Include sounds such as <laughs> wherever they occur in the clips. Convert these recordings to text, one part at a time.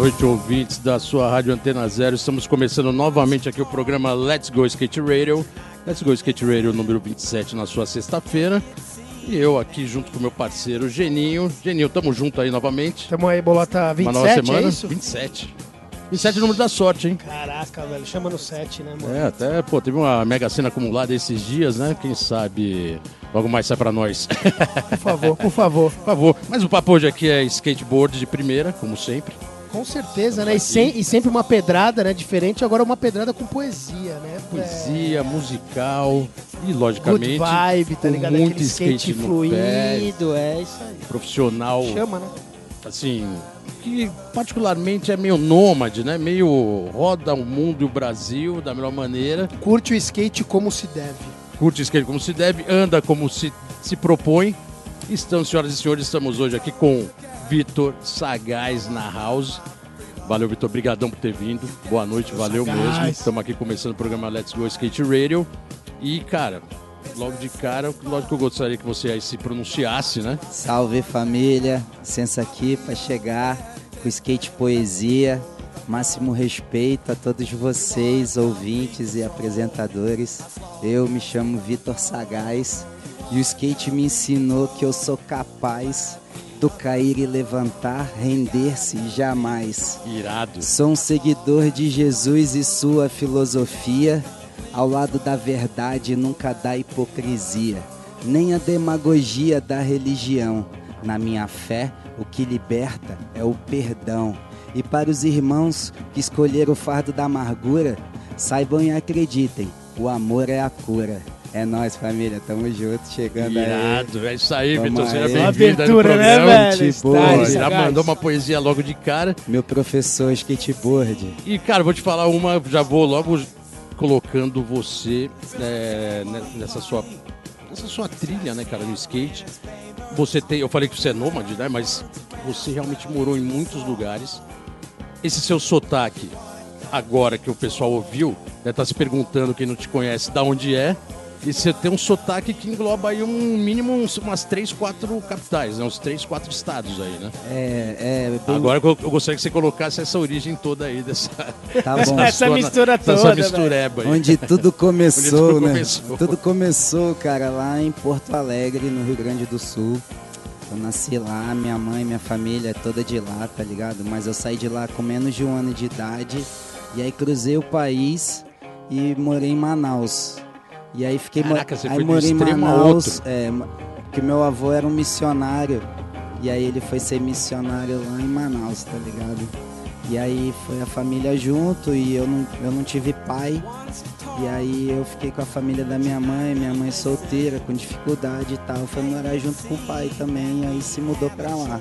Noite, ouvintes da sua Rádio Antena Zero. Estamos começando novamente aqui o programa Let's Go Skate Radio. Let's Go Skate Radio número 27 na sua sexta-feira. E eu aqui junto com meu parceiro Geninho. Geninho, tamo junto aí novamente. Tamo aí, bolota 27, Uma nova semana. é isso? 27. 27 é o número da sorte, hein? Caraca, velho, chama no 7, né, mano? É, até, pô, teve uma mega cena acumulada esses dias, né? Quem sabe logo mais sai pra nós. Por favor, por favor. Por favor. Mas o papo hoje aqui é skateboard de primeira, como sempre. Com certeza, né? E, sem- e sempre uma pedrada, né? Diferente, agora uma pedrada com poesia, né? Poesia, musical e, É, logicamente, good vibe, tá ligado? muito Aquele skate, skate no pé. fluido, é isso aí. profissional, Chama, né? assim, que particularmente é meio nômade, né? Meio roda o mundo e o Brasil da melhor maneira. Curte o skate como se deve. curte skate como se deve, anda como se, se propõe. Estamos, senhoras e senhores, estamos hoje aqui com Vitor Sagaz na house. Valeu, Vitor, brigadão por ter vindo. Boa noite, valeu Sagaz. mesmo. Estamos aqui começando o programa Let's Go Skate Radio. E, cara, logo de cara, lógico que eu gostaria que você aí se pronunciasse, né? Salve família, licença aqui para chegar com skate poesia. Máximo respeito a todos vocês, ouvintes e apresentadores. Eu me chamo Vitor Sagaz e o skate me ensinou que eu sou capaz do cair e levantar, render-se jamais. Irado. Sou um seguidor de Jesus e sua filosofia. Ao lado da verdade nunca dá hipocrisia, nem a demagogia da religião. Na minha fé, o que liberta é o perdão. E para os irmãos que escolheram o fardo da amargura, saibam e acreditem, o amor é a cura. É nós, família, tamo junto, chegando aí. Irado. É isso aí, Vitor. Seja aí. bem-vindo aí no né, programa. velho? Tipo, Pô, Style, já mandou uma poesia logo de cara. Meu professor skateboard. E, cara, vou te falar uma, já vou logo colocando você é, ne- nessa sua nessa sua trilha, né, cara, no skate. Você tem, eu falei que você é nômade, né, mas você realmente morou em muitos lugares. Esse seu sotaque, agora que o pessoal ouviu, né, tá se perguntando, quem não te conhece, da onde é. E você tem um sotaque que engloba aí um mínimo uns- umas três, quatro capitais, né? Uns três, quatro estados aí, né? É, é, bem- Agora eu eu gostaria que você colocasse essa origem toda aí dessa, tá <laughs> bom. Essa mistura Essa toda, mistureba aí. Onde tudo começou, <laughs> Onde tudo né? começou. Tudo começou, cara, lá em Porto Alegre, no Rio Grande do Sul. Eu nasci lá, minha mãe, minha família é toda de lá, tá ligado? Mas eu saí de lá com menos de um ano de idade. E aí cruzei o país e morei em Manaus. E aí fiquei Caraca, você aí foi morei em Manaus, é, porque meu avô era um missionário. E aí ele foi ser missionário lá em Manaus, tá ligado? E aí foi a família junto e eu não, eu não tive pai. E aí eu fiquei com a família da minha mãe, minha mãe solteira, com dificuldade e tal. Foi morar junto com o pai também, e aí se mudou pra lá.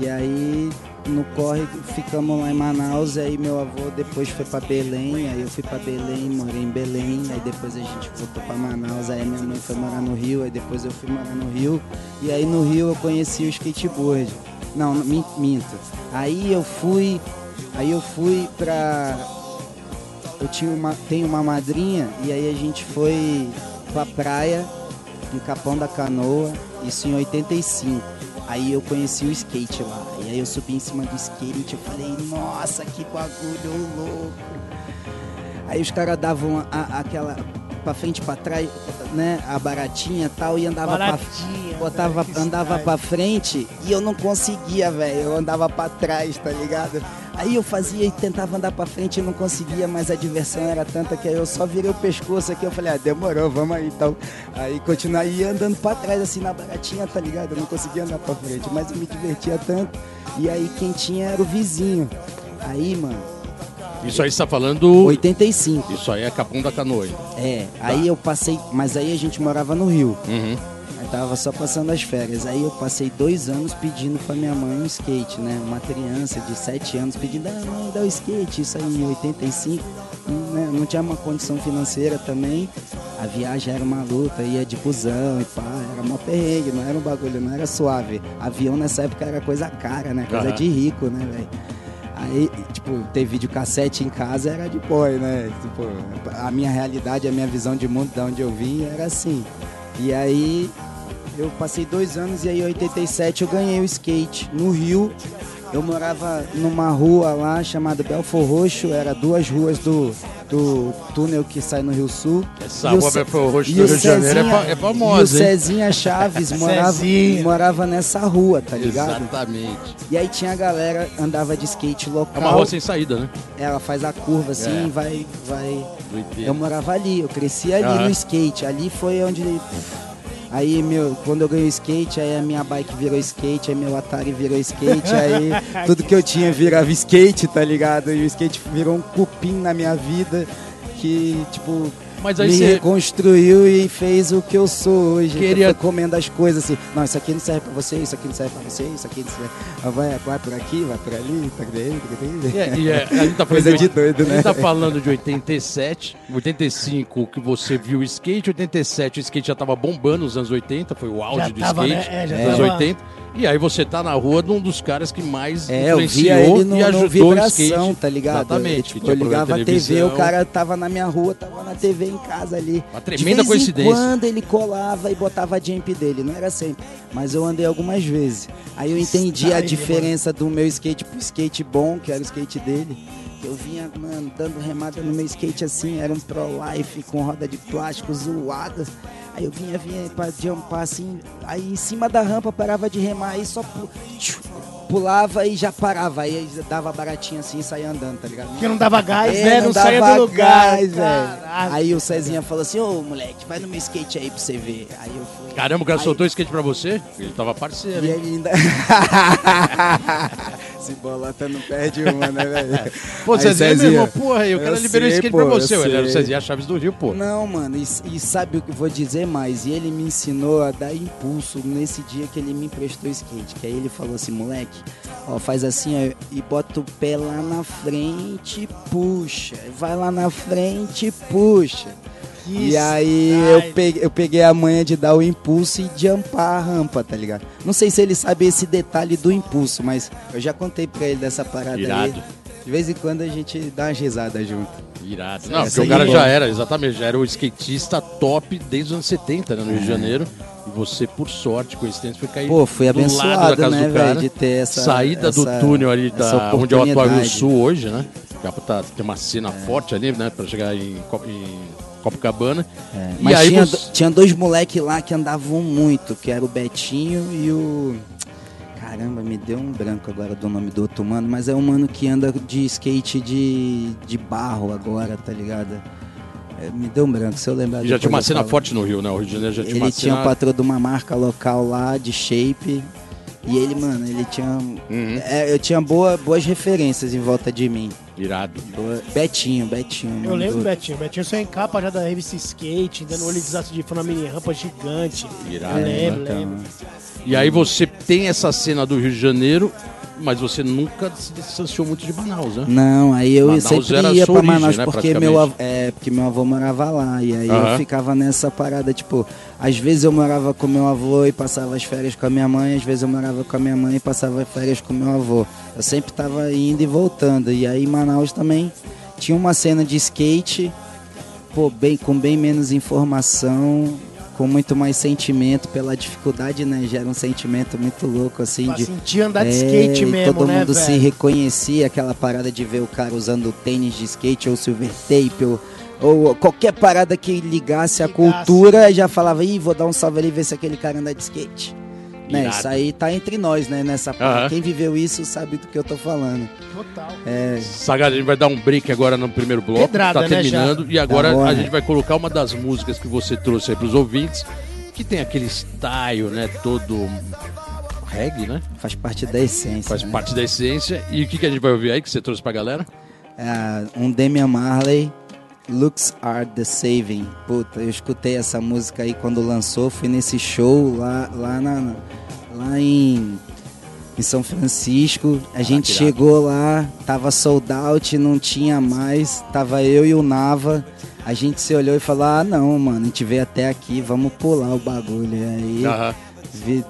E aí no corre ficamos lá em Manaus, aí meu avô depois foi pra Belém, aí eu fui pra Belém, morei em Belém, aí depois a gente voltou pra Manaus, aí minha mãe foi morar no Rio, aí depois eu fui morar no Rio, e aí no Rio eu conheci o skateboard. Não, não, min- minto. Aí eu fui, aí eu fui pra eu tinha uma, tenho uma madrinha e aí a gente foi pra praia em Capão da Canoa, isso em 85. Aí eu conheci o skate lá. E aí eu subi em cima do skate eu falei, nossa, que bagulho louco. Aí os caras davam a- aquela pra frente e pra trás, né? A baratinha e tal, e andava pra Baratinha, botava, velho, que andava pra frente e eu não conseguia, velho. Eu andava pra trás, tá ligado? Aí eu fazia e tentava andar pra frente e não conseguia, mas a diversão era tanta que aí eu só virei o pescoço aqui. Eu falei, ah, demorou, vamos aí então. Aí continuei andando pra trás, assim, na baratinha, tá ligado? Eu não conseguia andar pra frente, mas eu me divertia tanto. E aí quem tinha era o vizinho. Aí, mano, Isso aí você tá falando. 85. Isso aí é Capão da Canoa. É, aí eu passei, mas aí a gente morava no Rio. Uhum. Tava só passando as férias. Aí eu passei dois anos pedindo pra minha mãe um skate, né? Uma criança de 7 anos pedindo, ah, mãe, dá o skate, isso aí em 85. Né? Não tinha uma condição financeira também. A viagem era uma luta, ia de busão e pá, era uma perrengue, não era um bagulho, não era suave. Avião nessa época era coisa cara, né? Coisa Aham. de rico, né, velho? Aí, tipo, ter videocassete em casa era de boy, né? Tipo, a minha realidade, a minha visão de mundo, de onde eu vim, era assim. E aí, eu passei dois anos e aí, em 87, eu ganhei o skate no Rio. Eu morava numa rua lá chamada Belfor Roxo, era duas ruas do, do túnel que sai no Rio Sul. Essa E rua Belfor Roxo do Rio de Janeiro é é famosa, E o? Cezinha Chaves <laughs> morava, Cezinha. morava nessa rua, tá ligado? Exatamente. E aí tinha a galera, andava de skate local. É uma rua sem saída, né? Ela faz a curva assim, É. vai, vai. Eu morava ali, eu cresci ali no skate. Ali foi onde. Aí, meu, quando eu ganhei o skate, aí a minha bike virou skate, aí meu Atari virou skate, aí <laughs> tudo que eu tinha virava skate, tá ligado? E o skate virou um cupim na minha vida que, tipo, Mas aí me você. reconstruiu e fez o que eu sou hoje. Queria- comendo as coisas assim. Não, isso aqui não serve pra você, isso aqui não serve pra você, isso aqui não serve. Ah, Vai, vai por aqui, vai por ali, tá tá. É, e é, a gente tá falando Coisa de doido, A né? gente tá falando de 87, 85 que você viu o skate, 87 o skate já tava bombando nos anos 80, foi o auge Já do tava, skate, né? É, já nos anos tava. 80. E aí você tá na rua de um dos caras que mais É, eu influenciou via ele no, e no ajudou o vibração, skate. tá ligado? Exatamente. Tipo, que tinha eu ligava a de TV, o cara tava na minha rua, tava na TV em casa ali. Uma De tremenda vez coincidência. Em quando ele colava e botava a jump dele, não era sempre, mas eu andei algumas vezes. Aí eu entendi a Style, diferença do meu skate pro skate bom, que era o skate dele. Eu vinha, mano, dando remada no meu skate assim, era um Pro Life com roda de plástico zoada. Aí eu vinha, vinha pra jumpar assim, aí em cima da rampa parava de remar, aí só pulava e já parava. Aí dava baratinho assim e saía andando, tá ligado? Porque não dava gás, É, né? Não, saía do lugar. gás, velho. Caralho. Aí o Cezinha falou assim, ô moleque, vai no meu skate aí pra você ver. Aí eu fui. Caramba, o cara Aí- soltou o skate pra você? Ele tava parceiro, E hein? ele ainda. <laughs> <laughs> Esse bolota não perde uma, né, velho? <laughs> Pô, Aí, Cezinha, meu irmão, porra, aí o cara eu liberou o skate pô, pra você. eu Ele era o sei. Cezinha Chaves do Rio, pô. Não, mano, e, e sabe o que eu vou dizer mais? E ele me ensinou a dar impulso nesse dia que ele me emprestou o skate. Que aí ele falou assim, moleque, ó, faz assim ó, e bota o pé lá na frente e puxa. Vai lá na frente e puxa. Que E aí eu peguei, eu peguei a manha de dar o impulso e jumpar a rampa, tá ligado? Não sei se ele sabe esse detalhe do impulso, mas eu já contei pra ele dessa parada Irado. aí. De vez em quando a gente dá umas risadas junto. Irado. Não, Essa porque o cara é já era, exatamente, já era o skatista top desde os anos 70, né, no Rio de Janeiro. E você, por sorte, coincidência, foi cair É. Pô, fui do lado da abençoado, casa né, do cara. de ter essa saída do essa- túnel ali da, onde é o atual. Sul hoje, né? Já tá, tem uma cena forte ali, né, pra chegar em, em Copacabana. É, E Mas aí tinha, você- tinha dois moleques lá que andavam muito, que era o Betinho e o. Caramba, me deu um branco agora do nome do outro mano, mas é um mano que anda de skate de, de barro agora, tá ligado? É, me deu um branco, se eu lembrar já tinha uma cena forte no Rio, né? O Rio de Janeiro já tinha Ele uma tinha cena... um patrão de uma marca local lá de shape. E ele, mano, ele tinha. Uhum. é, eu tinha boa, boas referências em volta de mim. Irado. Boa- Betinho, Betinho. Eu lembro do Betinho. O Betinho saiu em capa já da revista Skate, dando olho de desastre de fã mini rampa gigante. Irado, Eu lembro, então. lembro. E aí você tem essa cena do Rio de Janeiro, mas você nunca se distanciou muito de Manaus, né? Não, aí eu Manaus sempre ia origem, Manaus né, porque, meu avô, é, porque meu avô morava lá. E aí eu ficava nessa parada, tipo, às vezes eu morava com meu avô e passava as férias com a minha mãe, às vezes eu morava com a minha mãe e passava as férias com meu avô. Eu sempre tava indo e voltando. E aí em Manaus também tinha uma cena de skate, pô, bem, com bem menos informação, com muito mais sentimento pela dificuldade, né? Gera um sentimento muito louco, assim, Pra de sentir andar de é, skate e mesmo, todo né, mundo se velho? reconhecia, aquela parada de ver o cara usando tênis de skate ou silver tape ou, ou qualquer parada que ligasse a Ligasse. cultura, já falava, ih, vou dar um salve ali e ver se aquele cara anda de skate. Né, Irado. isso aí tá entre nós, né? Nessa parte. Aham. Quem viveu isso sabe do que eu tô falando. Total. É, Saga, a gente vai dar um break agora no primeiro bloco, Pedrada, tá né, terminando, e agora Da hora. a gente vai colocar uma das músicas que você trouxe aí pros ouvintes, que tem aquele style, né, todo reggae, né? faz parte da essência. Faz né? parte da essência. E o que, que a gente vai ouvir aí que você trouxe pra galera? É, um Damian Marley Looks Are The Saving. Puta, eu escutei essa música aí quando lançou, fui nesse show lá, lá, na, lá em, em São Francisco. A gente que irado. chegou lá, tava sold out, não tinha mais, tava eu e o Nava. A gente se olhou e falou: Ah, não, mano, a gente veio até aqui, vamos pular o bagulho. E aí. Aham. Vi-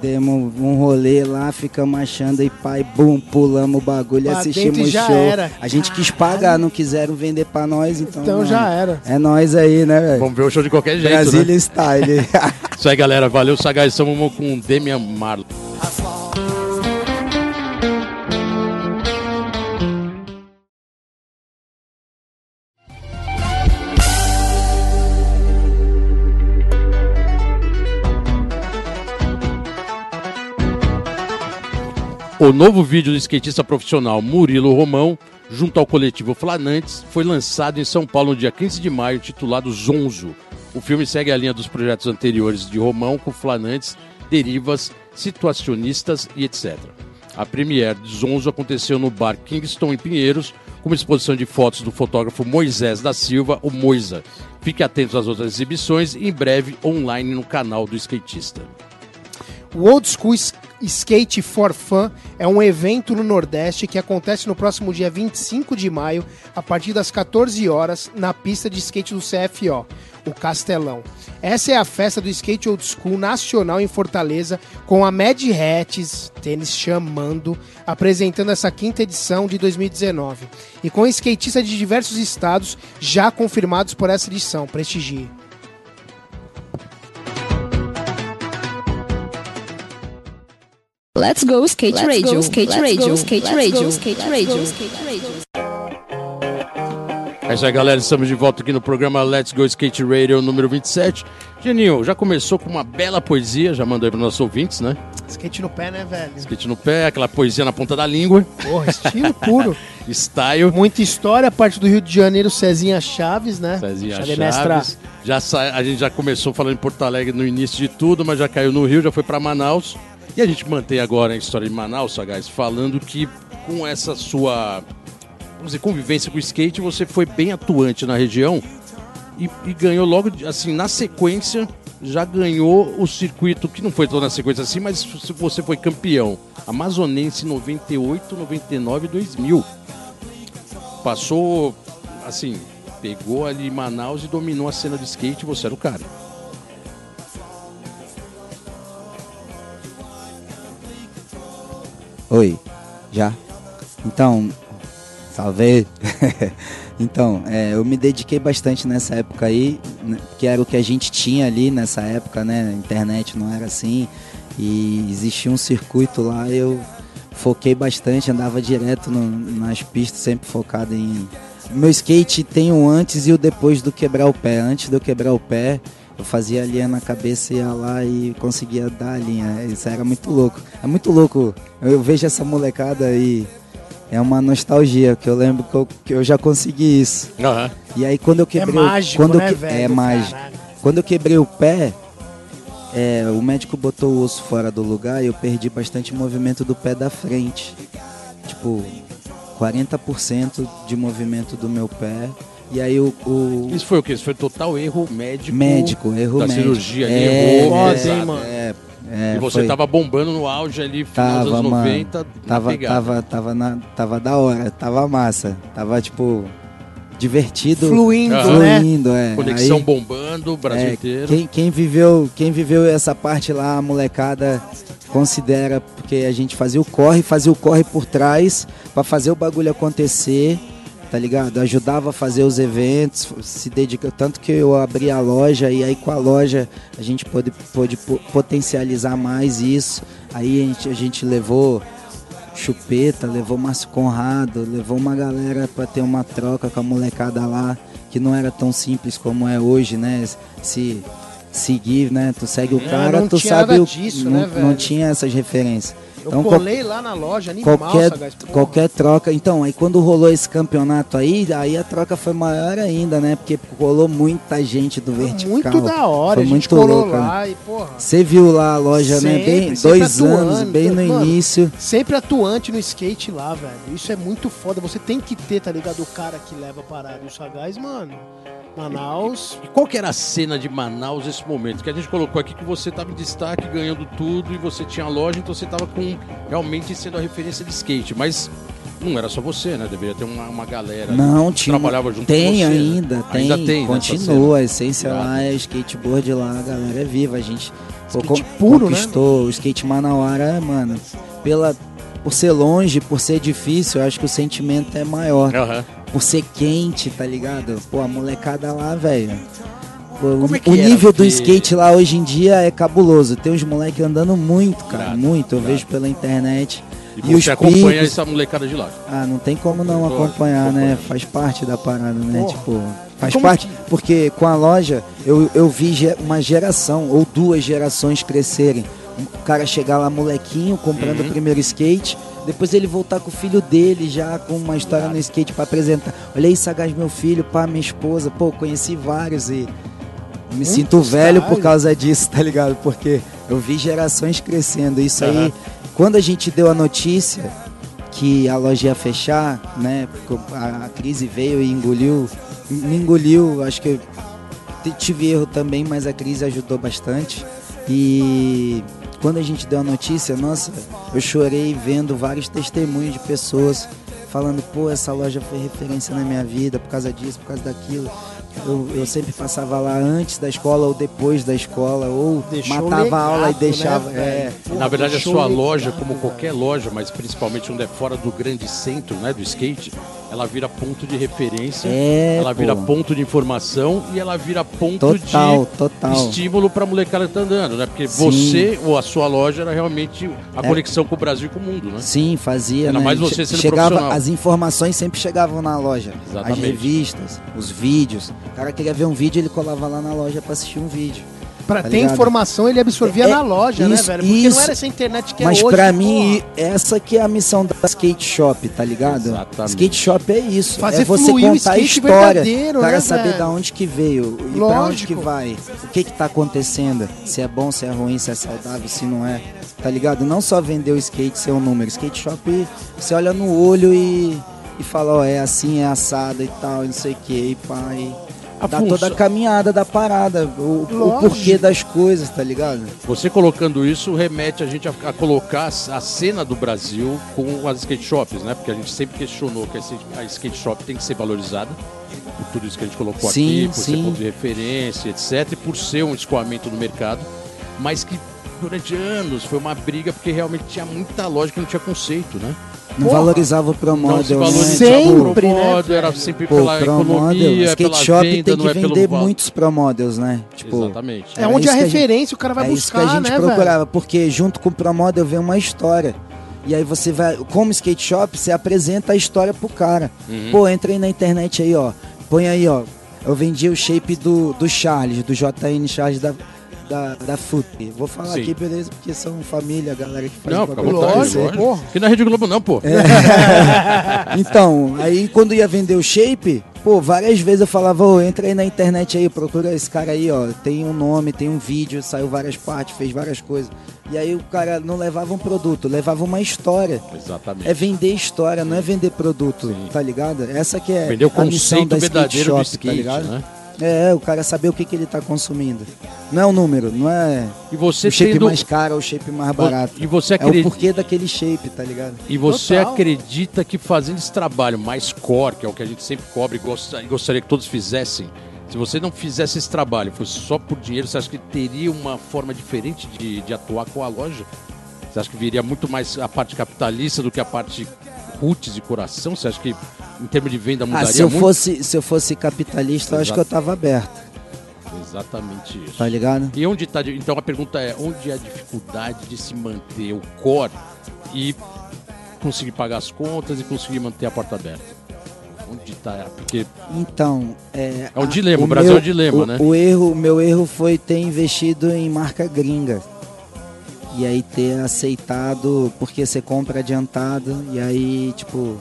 Demos um rolê lá, ficamos achando e pai, bum, pulamos o bagulho e Pra assistimos o já show. era. A gente quis pagar, não quiseram vender pra nós, então. Então mano, já era. É nós aí, né, velho? Vamos ver o show de qualquer jeito, Brasília né? Style. <laughs> Isso aí, galera. Valeu, Sagaz. Estamos com Demian Marley. O novo vídeo do skatista profissional Murilo Romão, junto ao coletivo Flanantes, foi lançado em São Paulo no dia 15 de maio, titulado Zonzo. O filme segue a linha dos projetos anteriores de Romão com Flanantes, derivas, situacionistas e etc. A premiere de Zonzo aconteceu no bar Kingston em Pinheiros, com uma exposição de fotos do fotógrafo Moisés da Silva, o Moisa. Fique atento às outras exibições e em breve online no canal do skatista. O Old School Skate for Fun é um evento no Nordeste que acontece no próximo dia 25 de maio, a partir das 14 horas, na pista de skate do CFO, o Castelão. Essa é a festa do skate old school nacional em Fortaleza, com a Mad Hats, tênis chamando, apresentando essa quinta edição de 2019. E com skatistas de diversos estados já confirmados por essa edição. Prestigie. Let's go skate radio, skate radio, skate radio, skate radio, skate radio. É isso aí, galera. Estamos de volta aqui no programa Let's Go Skate Radio número 27. Geninho, já começou com uma bela poesia, já mandou aí para nossos ouvintes, né? Skate no pé, né, velho? Skate no pé, aquela poesia na ponta da língua, Porra, estilo puro. <laughs> style. Muita história, parte do Rio de Janeiro, Cezinha Chaves, né? Cezinha Chave Chaves. mestra. Já sa... A gente já começou falando em Porto Alegre no início de tudo, mas já caiu no Rio, já foi para Manaus. E a gente mantém agora a história de Manaus, Sagaz, falando que com essa sua vamos dizer, convivência com o skate, você foi bem atuante na região e, e ganhou logo, assim, na sequência, já ganhou o circuito, que não foi toda na sequência assim, mas você foi campeão. Amazonense 98, 99 e 2000. Passou, assim, pegou ali Manaus e dominou a cena do skate, você era o cara. Oi, já? Então, salve. <laughs> então, é, eu me dediquei bastante nessa época aí, né, que era o que a gente tinha ali nessa época, né? A internet não era assim. E existia um circuito lá, eu foquei bastante, andava direto no- nas pistas, sempre focado em. Meu skate tem o antes e o depois do quebrar o pé. Antes de eu quebrar o pé, eu fazia a linha na cabeça, ia lá e conseguia dar a linha. Isso era muito louco. É muito louco. Eu vejo essa molecada e é uma nostalgia, que eu lembro que eu, que eu já consegui isso. Aham. E aí quando eu É quebrei o- mágico, quando eu né, que- velho? É mágico. Caralho. Quando eu quebrei o pé, é, o médico botou o osso fora do lugar e eu perdi bastante movimento do pé da frente. Tipo, 40% de movimento do meu pé. E aí o, o Isso foi o quê? Isso foi total erro médico. médico, erro da médico. cirurgia ali, é, errou, Foda, pesado. hein, mano? É, é, E você foi- tava bombando no auge ali, final dos Tava, anos mano. 90, na Tava, pegada. tava, tava, na, tava da hora, tava massa. Tava, tipo, divertido. Fluindo, Aham. né? Fluindo, é. Conexão Aí- bombando, o Brasil É, inteiro. Quem, quem viveu, quem viveu essa parte lá, a molecada considera, porque a gente fazia o corre, fazia o corre por trás pra fazer o bagulho acontecer, tá ligado? Ajudava a fazer os eventos, se dedica tanto que eu abri a loja e aí com a loja a gente pôde, pôde po- potencializar mais isso. Aí a gente, a gente levou Chupeta, levou Márcio Conrado, levou uma galera pra ter uma troca com a molecada lá, que não era tão simples como é hoje, né? Se seguir, né? Tu segue o É, cara, não tu sabe o disso, não, né, não tinha essas referências. Eu Então, colei lá na loja, animal, qualquer, Sagaz. Qualquer troca. Então, aí quando rolou esse campeonato aí, aí a troca foi maior ainda, né? Porque rolou muita gente do vertical. Muito da hora, Foi a gente muito colou louco, né? lá e, porra, Você viu lá a loja, né? Sempre, Bem, sempre dois atuando, anos, bem no mano. início. sempre atuante no skate lá, velho. Isso é muito foda. Você tem que ter, tá ligado? O cara que leva a parada. E o Sagaz, mano, Manaus. E qual que era a cena de Manaus nesse momento? Que a gente colocou aqui que você estava em destaque, ganhando tudo, e você tinha a loja, então você estava com realmente sendo a referência de skate. Mas não era só você, né? Deveria ter uma, uma galera Não, que tinha. trabalhava junto tem com você. né? ainda, tem. Ainda tem, né, Continua, a essência lá é skateboard lá, a galera é viva. A gente Skate con- puro, né? conquistou o skate Manauara, mano. Pela, por ser longe, por ser difícil, eu acho que o sentimento é maior. Aham. Por ser quente, tá ligado? Pô, a molecada lá, velho. O- é que o nível do ver- skate lá hoje em dia é cabuloso. Tem uns moleques andando muito, cara. Muito. Eu vejo pela internet. E, E os você acompanha picos- essa molecada de lá. Ah, não tem como não acompanhar, né? Faz parte da parada, né? Porra. Tipo, faz Como parte. que- Porque com a loja eu, eu vi uma geração ou duas gerações crescerem. O cara chegar lá molequinho, comprando Uhum. o primeiro skate, depois ele voltar com o filho dele já com uma história no skate pra apresentar. Olha aí, Sagaz, meu filho, pá, minha esposa. Pô, conheci vários e me sinto velho por causa disso, tá ligado? Porque eu vi gerações crescendo. Isso Aham. aí, quando a gente deu a notícia que a loja ia fechar, né? porque A, crise veio e engoliu, me engoliu. Acho que eu tive erro também, mas a crise ajudou bastante. E quando a gente deu a notícia, nossa, eu chorei vendo vários testemunhos de pessoas falando, pô, essa loja foi referência na minha vida por causa disso, por causa daquilo. Eu, eu sempre passava lá antes da escola ou depois da escola, ou Deixou matava a aula e legado, deixava. né, é, Na verdade, a sua legado, loja, como qualquer loja, mas principalmente onde é fora do grande centro, né, do skate, ela vira ponto de referência, É, ela vira pô. ponto de informação e ela vira ponto Total, de total. estímulo pra molecada que tá andando, né? Porque Sim. você ou a sua loja era realmente a É. conexão com o Brasil e com o mundo, né? Sim, fazia. Ainda né? mais você sendo chegava. As informações sempre chegavam na loja. Exatamente. As revistas, os vídeos. O cara queria ver um vídeo, ele colava lá na loja pra assistir um vídeo. Pra tá ter ligado? informação, ele absorvia É, na loja, né, isso, velho? Porque isso. não era essa internet que Mas é hoje. pra porra. mim, essa que é a missão da skate shop, tá ligado? Exatamente. Skate shop é isso. Fazer é você fluir o contar a história. cara né, saber velho? da onde que veio e pra onde Lógico. que vai. O que que tá acontecendo. Se é bom, se é ruim, se é saudável, se não é. Tá ligado? Não só vender o skate, ser um número. Skate shop, você olha no olho e, e fala, ó, é assim, é assado e tal, e não sei o que, e pá, e dá Afonso, toda a caminhada da parada, o, o porquê das coisas, tá ligado? Você colocando isso remete a gente a, a colocar a cena do Brasil com as skate shops, né? Porque a gente sempre questionou que a skate- a shop tem que ser valorizada por tudo isso que a gente colocou Sim, aqui, por ser sim. ponto de referência, etc, e por ser um escoamento no mercado, mas que durante anos foi uma briga porque realmente tinha muita loja que não tinha conceito, né? Não Porra. valorizava o Não se Promodel, né? valorizava Sempre, o né, era sempre Pô, pela economia, skate pela shop venda, tem não que é vender valor. muitos Promodels, né? Tipo, Exatamente. É Era onde a gente- referência o cara vai é isso que a buscar, gente né, procurava, velho? porque junto com o Promodel vem uma história. E aí você vai, como skate shop, você apresenta a história pro cara. Uhum. Pô, entra aí na internet aí, ó. Põe aí, ó. Eu vendi o shape do, do Charles, do JN Charles da, da, da FUT. Vou falar Sim. aqui, beleza? Porque são família, a galera que faz Não, bagulho lógico, porra. Aqui na Rede Globo não, pô. <laughs> Então, aí quando ia vender o shape, pô, várias vezes eu falava, ô, entra aí na internet aí, procura esse cara aí, ó. Tem um nome, tem um vídeo, saiu várias partes, fez várias coisas. E aí o cara não levava um produto, levava uma história. Exatamente. É vender história, não é vender produto, tá ligado? Essa que é Vender o a missão conceito da skate verdadeiro do shop, skate, tá ligado? né? É, o cara saber o que, que ele tá consumindo. Não é o número, não é E você o shape tendo... mais caro ou o shape mais barato. E você É o acredita... porquê daquele shape, tá ligado? E você Total. acredita que fazendo esse trabalho mais core, que é o que a gente sempre e gosta- e gostaria que todos fizessem, se você não fizesse esse trabalho, fosse só por dinheiro, você acha que teria uma forma diferente de, de atuar com a loja? Você acha que viria muito mais a parte capitalista do que a parte roots e coração? Você acha que em termos de venda Ah, mudaria se eu muito? fosse, se eu fosse capitalista, eu acho que eu tava aberto, Exatamente isso. tá ligado? E onde está? Então a pergunta é: onde é a dificuldade de se manter o core e conseguir pagar as contas e conseguir manter a porta aberta? Onde está? Porque Então, é. É um a- dilema, o Brasil é um dilema, o, né? O erro, o meu erro foi ter investido em marca gringa. E aí ter aceitado, porque você compra adiantado, e aí, tipo,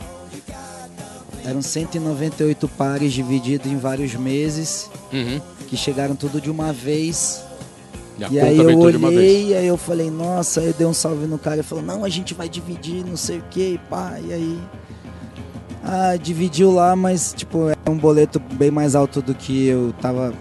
eram 198 pares divididos em vários meses, Uhum. que chegaram tudo de uma vez. E, E aí eu olhei, e aí eu falei, nossa, aí eu dei um salve no cara, ele falou, não, a gente vai dividir, não sei o que, e pá, e aí. Ah, dividiu lá, mas tipo, é um boleto bem mais alto do que eu tava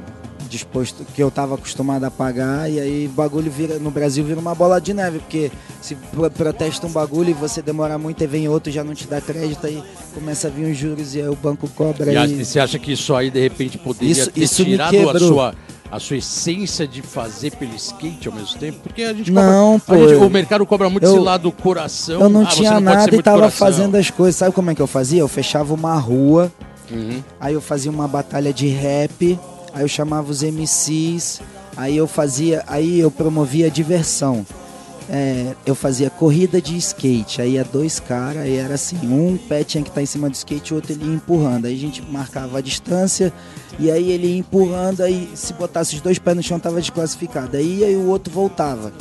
disposto, que eu tava acostumado a pagar, e aí o bagulho vira, no Brasil vira uma bola de neve, porque se pro- protesta um bagulho e você demora muito e vem outro já não te dá crédito, aí começa a vir os juros e aí o banco cobra E, e... você acha que isso aí, de repente, poderia Isso- ter isso tirado a sua, a sua essência de fazer pelo skate ao mesmo tempo? Porque a gente Não, cobra, pô, gente- o mercado cobra muito eu- esse lado coração. Eu não Ah, tinha ser nada e muito tava coração. fazendo as coisas. Sabe como é que eu fazia? Eu fechava uma rua, Uhum. aí eu fazia uma batalha de rap, aí eu chamava os MCs, aí eu fazia, aí eu promovia a diversão. É, eu fazia corrida de skate, aí ia dois caras, aí era assim, um pé tinha que estar em cima do skate, o outro ele ia empurrando. Aí a gente marcava a distância, e aí ele ia empurrando, aí se botasse os dois pés no chão tava desclassificado. Aí e o outro voltava.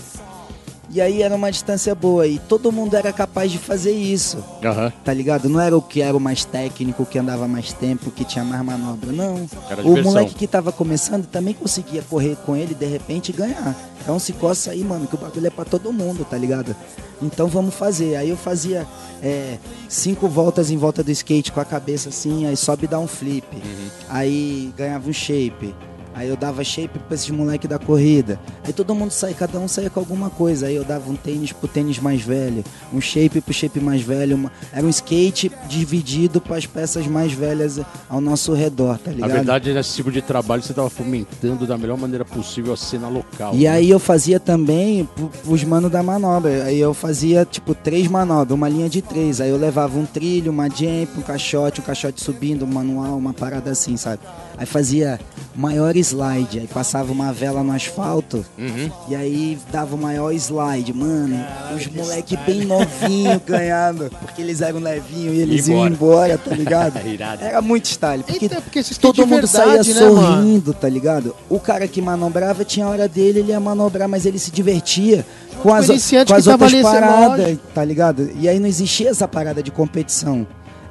E aí era uma distância boa, e todo mundo era capaz de fazer isso Aham. tá ligado? Não era o que era o mais técnico, o que andava mais tempo, que tinha mais manobra, não. Era o moleque que tava começando também conseguia correr com ele de repente e ganhar. Então se coça aí, mano, que o bagulho é pra todo mundo, tá ligado? Então vamos fazer. Aí eu fazia é, cinco voltas em volta do skate com a cabeça assim, aí sobe e dá um flip. Uhum. Aí ganhava um shape. Aí eu dava shape pra esses moleque da corrida. Aí todo mundo saía, cada um saía com alguma coisa. Aí eu dava um tênis pro tênis mais velho, um shape pro shape mais velho. uma- Era um skate dividido para as peças mais velhas ao nosso redor, tá Na ligado? verdade, nesse tipo de trabalho, você estava fomentando da melhor maneira possível a cena local. E né? aí eu fazia também pros manos da manobra. Aí eu fazia, tipo, três manobras, uma linha de três. Aí eu levava um trilho, uma jump, um caixote, um caixote subindo, um manual, uma parada assim, sabe? Aí fazia maior slide, aí passava uma vela no asfalto Uhum. e aí dava o maior slide. Mano, os moleque bem novinho ganhando, porque eles eram levinhos e eles Ia iam embora. embora, tá ligado? <laughs> Irado. Era muito style, porque Eita, porque todo mundo verdade, saía né, mano? sorrindo, tá ligado? O cara que manobrava tinha a hora dele, ele ia manobrar, mas ele se divertia com as, com as outras paradas, tá ligado? E aí não existia essa parada de competição.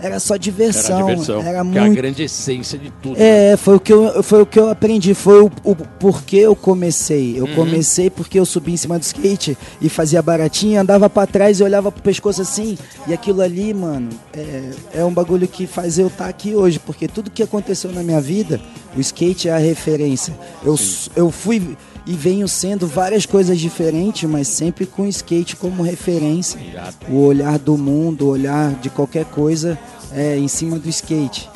Era só Era diversão. diversão. Era que é a muito grande essência de tudo. né? é, foi o que eu, foi o que eu aprendi, foi o, o porquê eu comecei. Eu Uhum. comecei porque eu subi em cima do skate e fazia baratinha, andava pra trás e olhava pro pescoço assim. E aquilo ali, mano, é, é um bagulho que faz eu estar aqui hoje, porque tudo que aconteceu na minha vida, o skate é a referência. Eu, eu fui e venho sendo várias coisas diferentes, mas sempre com o skate como referência. O olhar do mundo, o olhar de qualquer coisa é em cima do skate.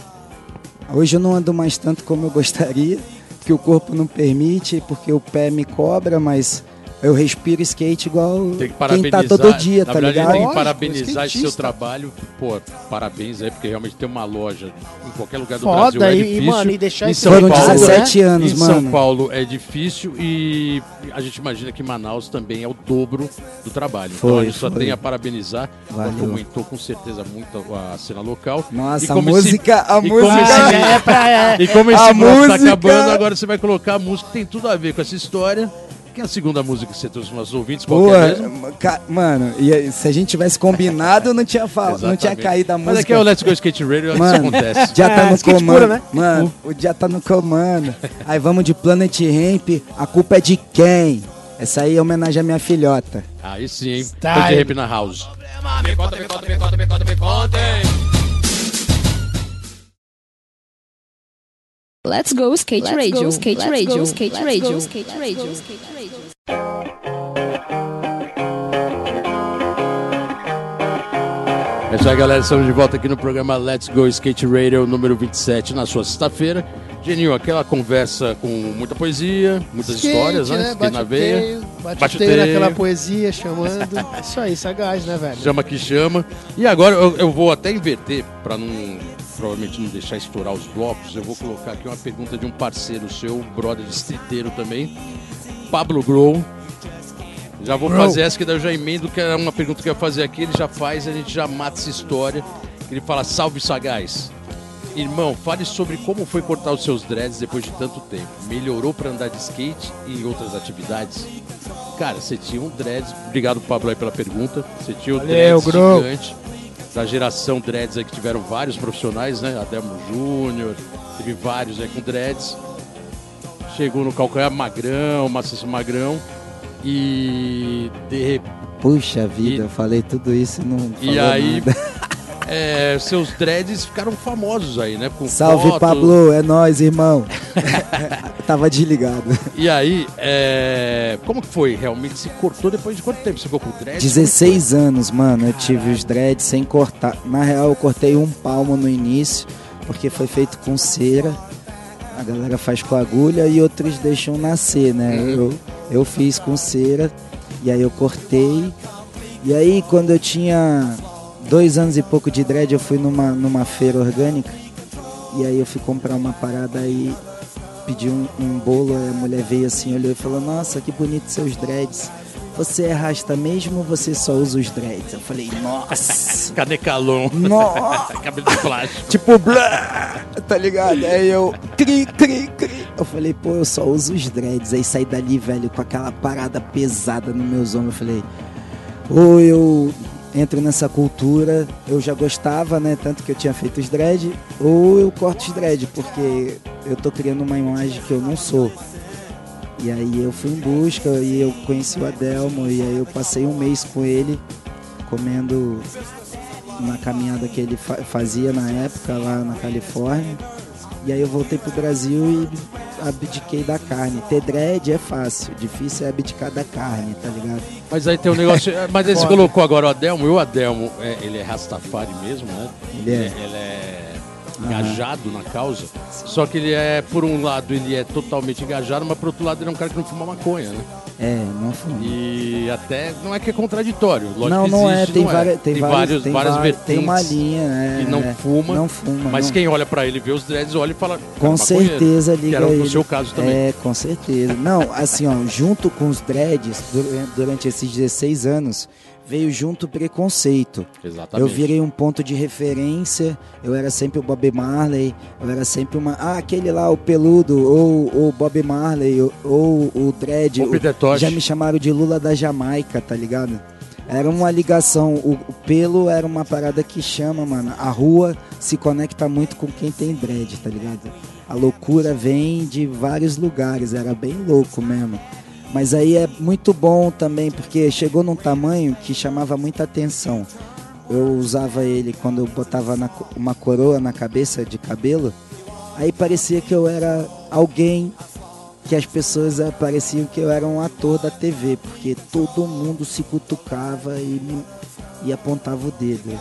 Hoje eu não ando mais tanto como eu gostaria, porque o corpo não permite, porque o pé me cobra, mas eu respiro skate igual Tem que quem tá todo dia, Na tá verdade, ligado? tem que Lógico, parabenizar esse seu trabalho. Pô, parabéns aí, porque realmente ter uma loja em qualquer lugar do Foda, Brasil é e- e, difícil. mano, e deixar em São Paulo, 17 anos, em mano. São Paulo é difícil e a gente imagina que Manaus também é o dobro do trabalho. então Foi, a gente só foi. tem a parabenizar. Valeu. Aumentou com certeza muito a cena local. Nossa, a música, a e como música. esse- É pra. É, E como esse A tá música- acabando, agora você vai colocar a música que tem tudo a ver com essa história. Que é a segunda música que você trouxe para os ouvintes, qual é mesmo? Mano, e se a gente tivesse combinado, não tinha, fal... não tinha caído a música. Mas aqui é o Let's Go Skate Radio, isso Mano, acontece. já tá É, no comando. pura, né? Mano, o dia tá no comando. Aí vamos de Planet Ramp, a culpa é de quem? Essa aí é homenagem à minha filhota. Aí sim, hein? Style. De rap na house. Me conta, me conta, me conta, me conta, me contem. Let's go skate Let's radio, go skate Let's radio, go skate Let's radio, go skate Let's radio, go skate radio. É isso aí, galera. Estamos de volta aqui no programa Let's Go Skate Radio número 27, na sua sexta-feira. Geninho, aquela conversa com muita poesia, muitas skate, histórias, né? Skate Bate na veia. teio, bate, Bate o o teio teio. naquela poesia, chamando. Isso aí, sagaz, né, velho? Chama que chama. E agora eu, eu vou até inverter, para não provavelmente não deixar estourar os blocos. Eu vou colocar aqui uma pergunta de um parceiro seu, brother de streeteiro também, Pablo Grow. Já vou Grow. fazer essa, que daí eu já emendo, que era uma pergunta que eu ia fazer aqui, ele já faz, a gente já mata essa história. Ele fala, salve sagaz. Irmão, fale sobre como foi cortar os seus dreads depois de tanto tempo. Melhorou para andar de skate e outras atividades? cara, você tinha um dreads. Obrigado, Pablo, aí pela pergunta. Você tinha um Valeu, dreads Gru. gigante. Da geração dreads aí que tiveram vários profissionais, né? Adelmo Júnior, teve vários aí com dreads. Chegou no calcanhar magrão, maciço magrão. E de repente. Puxa vida, E- eu falei tudo isso e não E aí, nada. É, seus dreads ficaram famosos aí, né? Com Salve. Pablo, é nóis, irmão. <laughs> Tava desligado. E aí, é, como que foi? Realmente se cortou depois de quanto tempo você ficou com dreads? 16 anos, mano, eu tive os dreads sem cortar. Na real, eu cortei um palmo no início, porque foi feito com cera. A galera faz com agulha e outros deixam nascer, né? Eu, eu fiz com cera, e aí eu cortei. E aí, quando eu tinha dois anos e pouco de dread, eu fui numa, numa feira orgânica. E aí eu fui comprar uma parada e pedi um, um bolo, aí a mulher veio assim, olhou e falou, nossa, que bonito seus dreads. Você é rasta mesmo ou você só usa os dreads? Eu falei, nossa, <laughs> Canecalon. nossa. <laughs> Cabelo de plástico. tipo, blá, tá ligado? Aí eu, cri, cri, cri. Eu falei, pô, eu só uso os dreads. Aí saí dali, velho, com aquela parada pesada nos meus ombros. Eu falei, ou eu entro nessa cultura, eu já gostava, né? Tanto que eu tinha feito os dread, ou eu corto os dread, porque eu tô criando uma imagem que eu não sou. E aí eu fui em busca e eu conheci o Adelmo e aí eu passei um mês com ele comendo na caminhada que ele fa- fazia na época lá na Califórnia. E aí eu voltei pro Brasil e abdiquei da carne. Ter dread é fácil, difícil é abdicar da carne, tá ligado? Mas aí tem um negócio. Mas aí você colocou agora o Adelmo. E o Adelmo, é, ele é Rastafari mesmo, né? Ele é. Ele é engajado na causa. Só que ele é, por um lado, ele é totalmente engajado, mas por outro lado, ele é um cara que não fuma maconha, né? É, não fumo. E até não é que é contraditório. Lógico não, que não existe, é, tem, não várias, tem, vários, vários, tem várias vertentes. Tem uma linha, né? que não é, fuma, Não fuma. Mas não. quem olha pra ele e vê os dreads, olha e fala. Com certeza liga Que era o ele. seu caso também. É, com certeza. Não, assim, ó, junto com os dreads, du- durante esses 16 anos, veio junto o preconceito. Exatamente. Eu virei um ponto de referência, eu era sempre o Bob Marley, eu era sempre uma. Ah, aquele lá, o peludo, ou o Bob Marley, ou, ou o Dread. O o- Peter Tosh. já me chamaram de Lula da Jamaica, tá ligado? Era uma ligação, o, o pelo era uma parada que chama, mano. A rua se conecta muito com quem tem dread, tá ligado? A loucura vem de vários lugares, era bem louco mesmo. Mas aí é muito bom também, porque chegou num tamanho que chamava muita atenção. Eu usava ele quando eu botava na uma coroa na cabeça de cabelo, aí parecia que eu era alguém que as pessoas eh, pareciam que eu era um ator da TV, porque todo mundo se cutucava e, e apontava o dedo.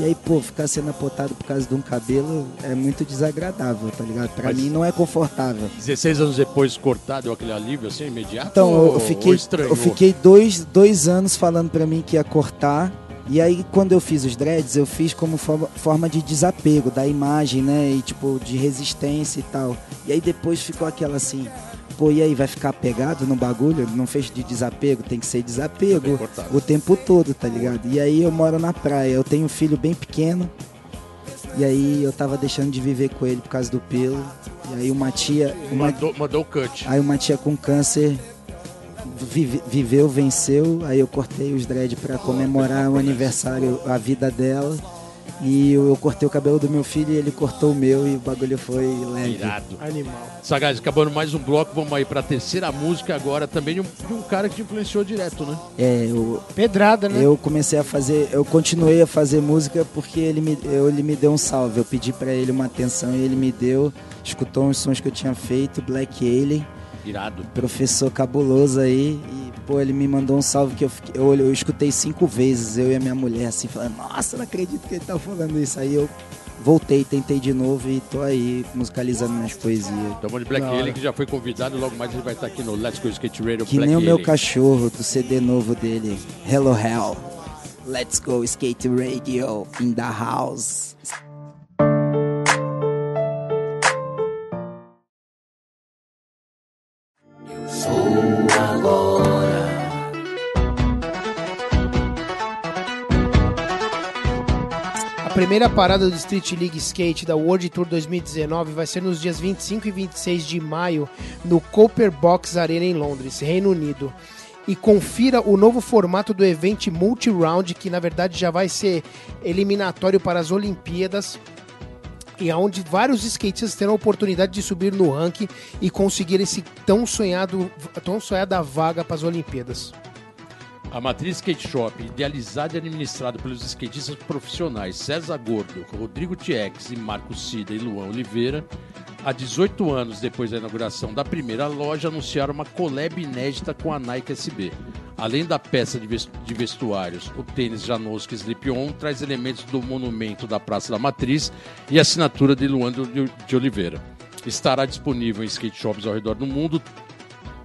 E aí, pô, ficar sendo apontado por causa de um cabelo é muito desagradável, tá ligado? Pra Mas- mim não é confortável. 16 anos depois cortado, deu aquele alívio assim, imediato? Então, eu- ou- eu fiquei, eu fiquei dois, dois anos falando pra mim que ia cortar. E aí, quando eu fiz os dreads, eu fiz como forma, de desapego da imagem, né? E tipo, de resistência e tal. E aí depois ficou aquela assim, pô, e aí, vai ficar pegado no bagulho? Não fez de desapego? Tem que ser desapego o tempo todo, tá ligado? E aí eu moro na praia, eu tenho um filho bem pequeno. E aí eu tava deixando de viver com ele por causa do pelo. E aí uma tia. Uma, Mandou, mandou o cut. Aí uma tia com câncer vive- viveu, venceu. Aí eu cortei os dread pra comemorar o aniversário, a vida dela. E eu, eu cortei o cabelo do meu filho e ele cortou o meu e o bagulho foi leve. Irado. Animal. Sagaz, acabando mais um bloco, vamos aí pra terceira música agora, também de um, de um cara que te influenciou direto, né? É, eu, Pedrada, né? eu comecei a fazer, eu continuei a fazer música porque ele me, eu, ele me deu um salve. Eu pedi pra ele uma atenção e ele me deu. Escutou uns sons que eu tinha feito, Black Alien. Irado. professor cabuloso aí. E, pô, ele me mandou um salve que eu, fiquei- eu, eu escutei cinco vezes, eu e a minha mulher, assim, falando, nossa, não acredito que ele tá falando isso. Aí eu voltei, tentei de novo e tô aí musicalizando minhas poesias. Tamo de Black. Alien, que já foi convidado, logo mais ele vai estar aqui no Let's Go Skate Radio Que Black nem o meu Alien. cachorro do CD novo dele, Hello Hell. Let's go skate radio in the house. Primeira parada do Street League Skate da World Tour 2019 vai ser nos dias 25 e 26 de maio no Cooper Box Arena em Londres, Reino Unido. e confira o novo formato do evento multi-round, que na verdade já vai ser eliminatório para as Olimpíadas e onde vários skatistas terão a oportunidade de subir no ranking e conseguir esse tão sonhado, tão sonhada vaga para as Olimpíadas. A Matriz Skate Shop, idealizada e administrada pelos skatistas profissionais César Gordo, Rodrigo Tiex e Marcos Cida e Luan Oliveira, há 18 anos depois da inauguração da primeira loja, anunciaram uma collab inédita com a Nike SB. Além da peça de ves- de vestuários, o tênis Janoski Slip-On traz elementos do monumento da Praça da Matriz e assinatura de Luan de Oliveira. Estará disponível em skate shops ao redor do mundo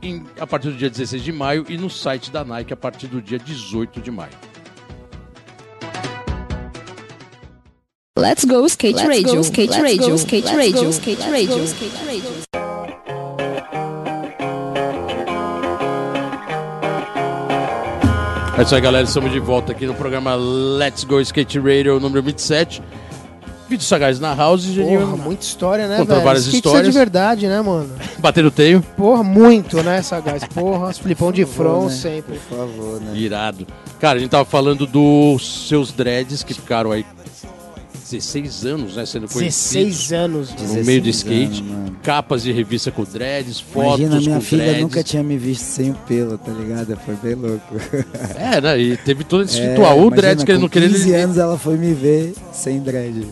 em- a partir do dia 16 de maio e no site da Nike a partir do dia 18 de maio. Let's go skate radio, skate radio, skate radio, skate radio, skate radio. É isso aí, galera. Estamos de volta aqui no programa Let's Go Skate Radio número 27. Vídeo Sagaz na House. Geninho. Porra, muita história, né, Contou velho? várias Skate histórias. é de verdade, né, mano? <laughs> Bater no teio. Porra, muito, né, Sagaz? Porra, os flipão de front né? sempre. Por favor, né? Irado. Cara, a gente tava falando dos seus dreads que ficaram aí 16 anos, né? Sendo conhecidos 16 anos. no 16 meio do skate. anos, capas de revista com dreads, fotos Imagina, minha filha dreads. nunca tinha me visto sem o pelo, tá ligado? Foi bem louco. É, né? E teve todo esse É, ritual. O dreads querendo não com querer, 15 ele anos ela foi me ver sem dread.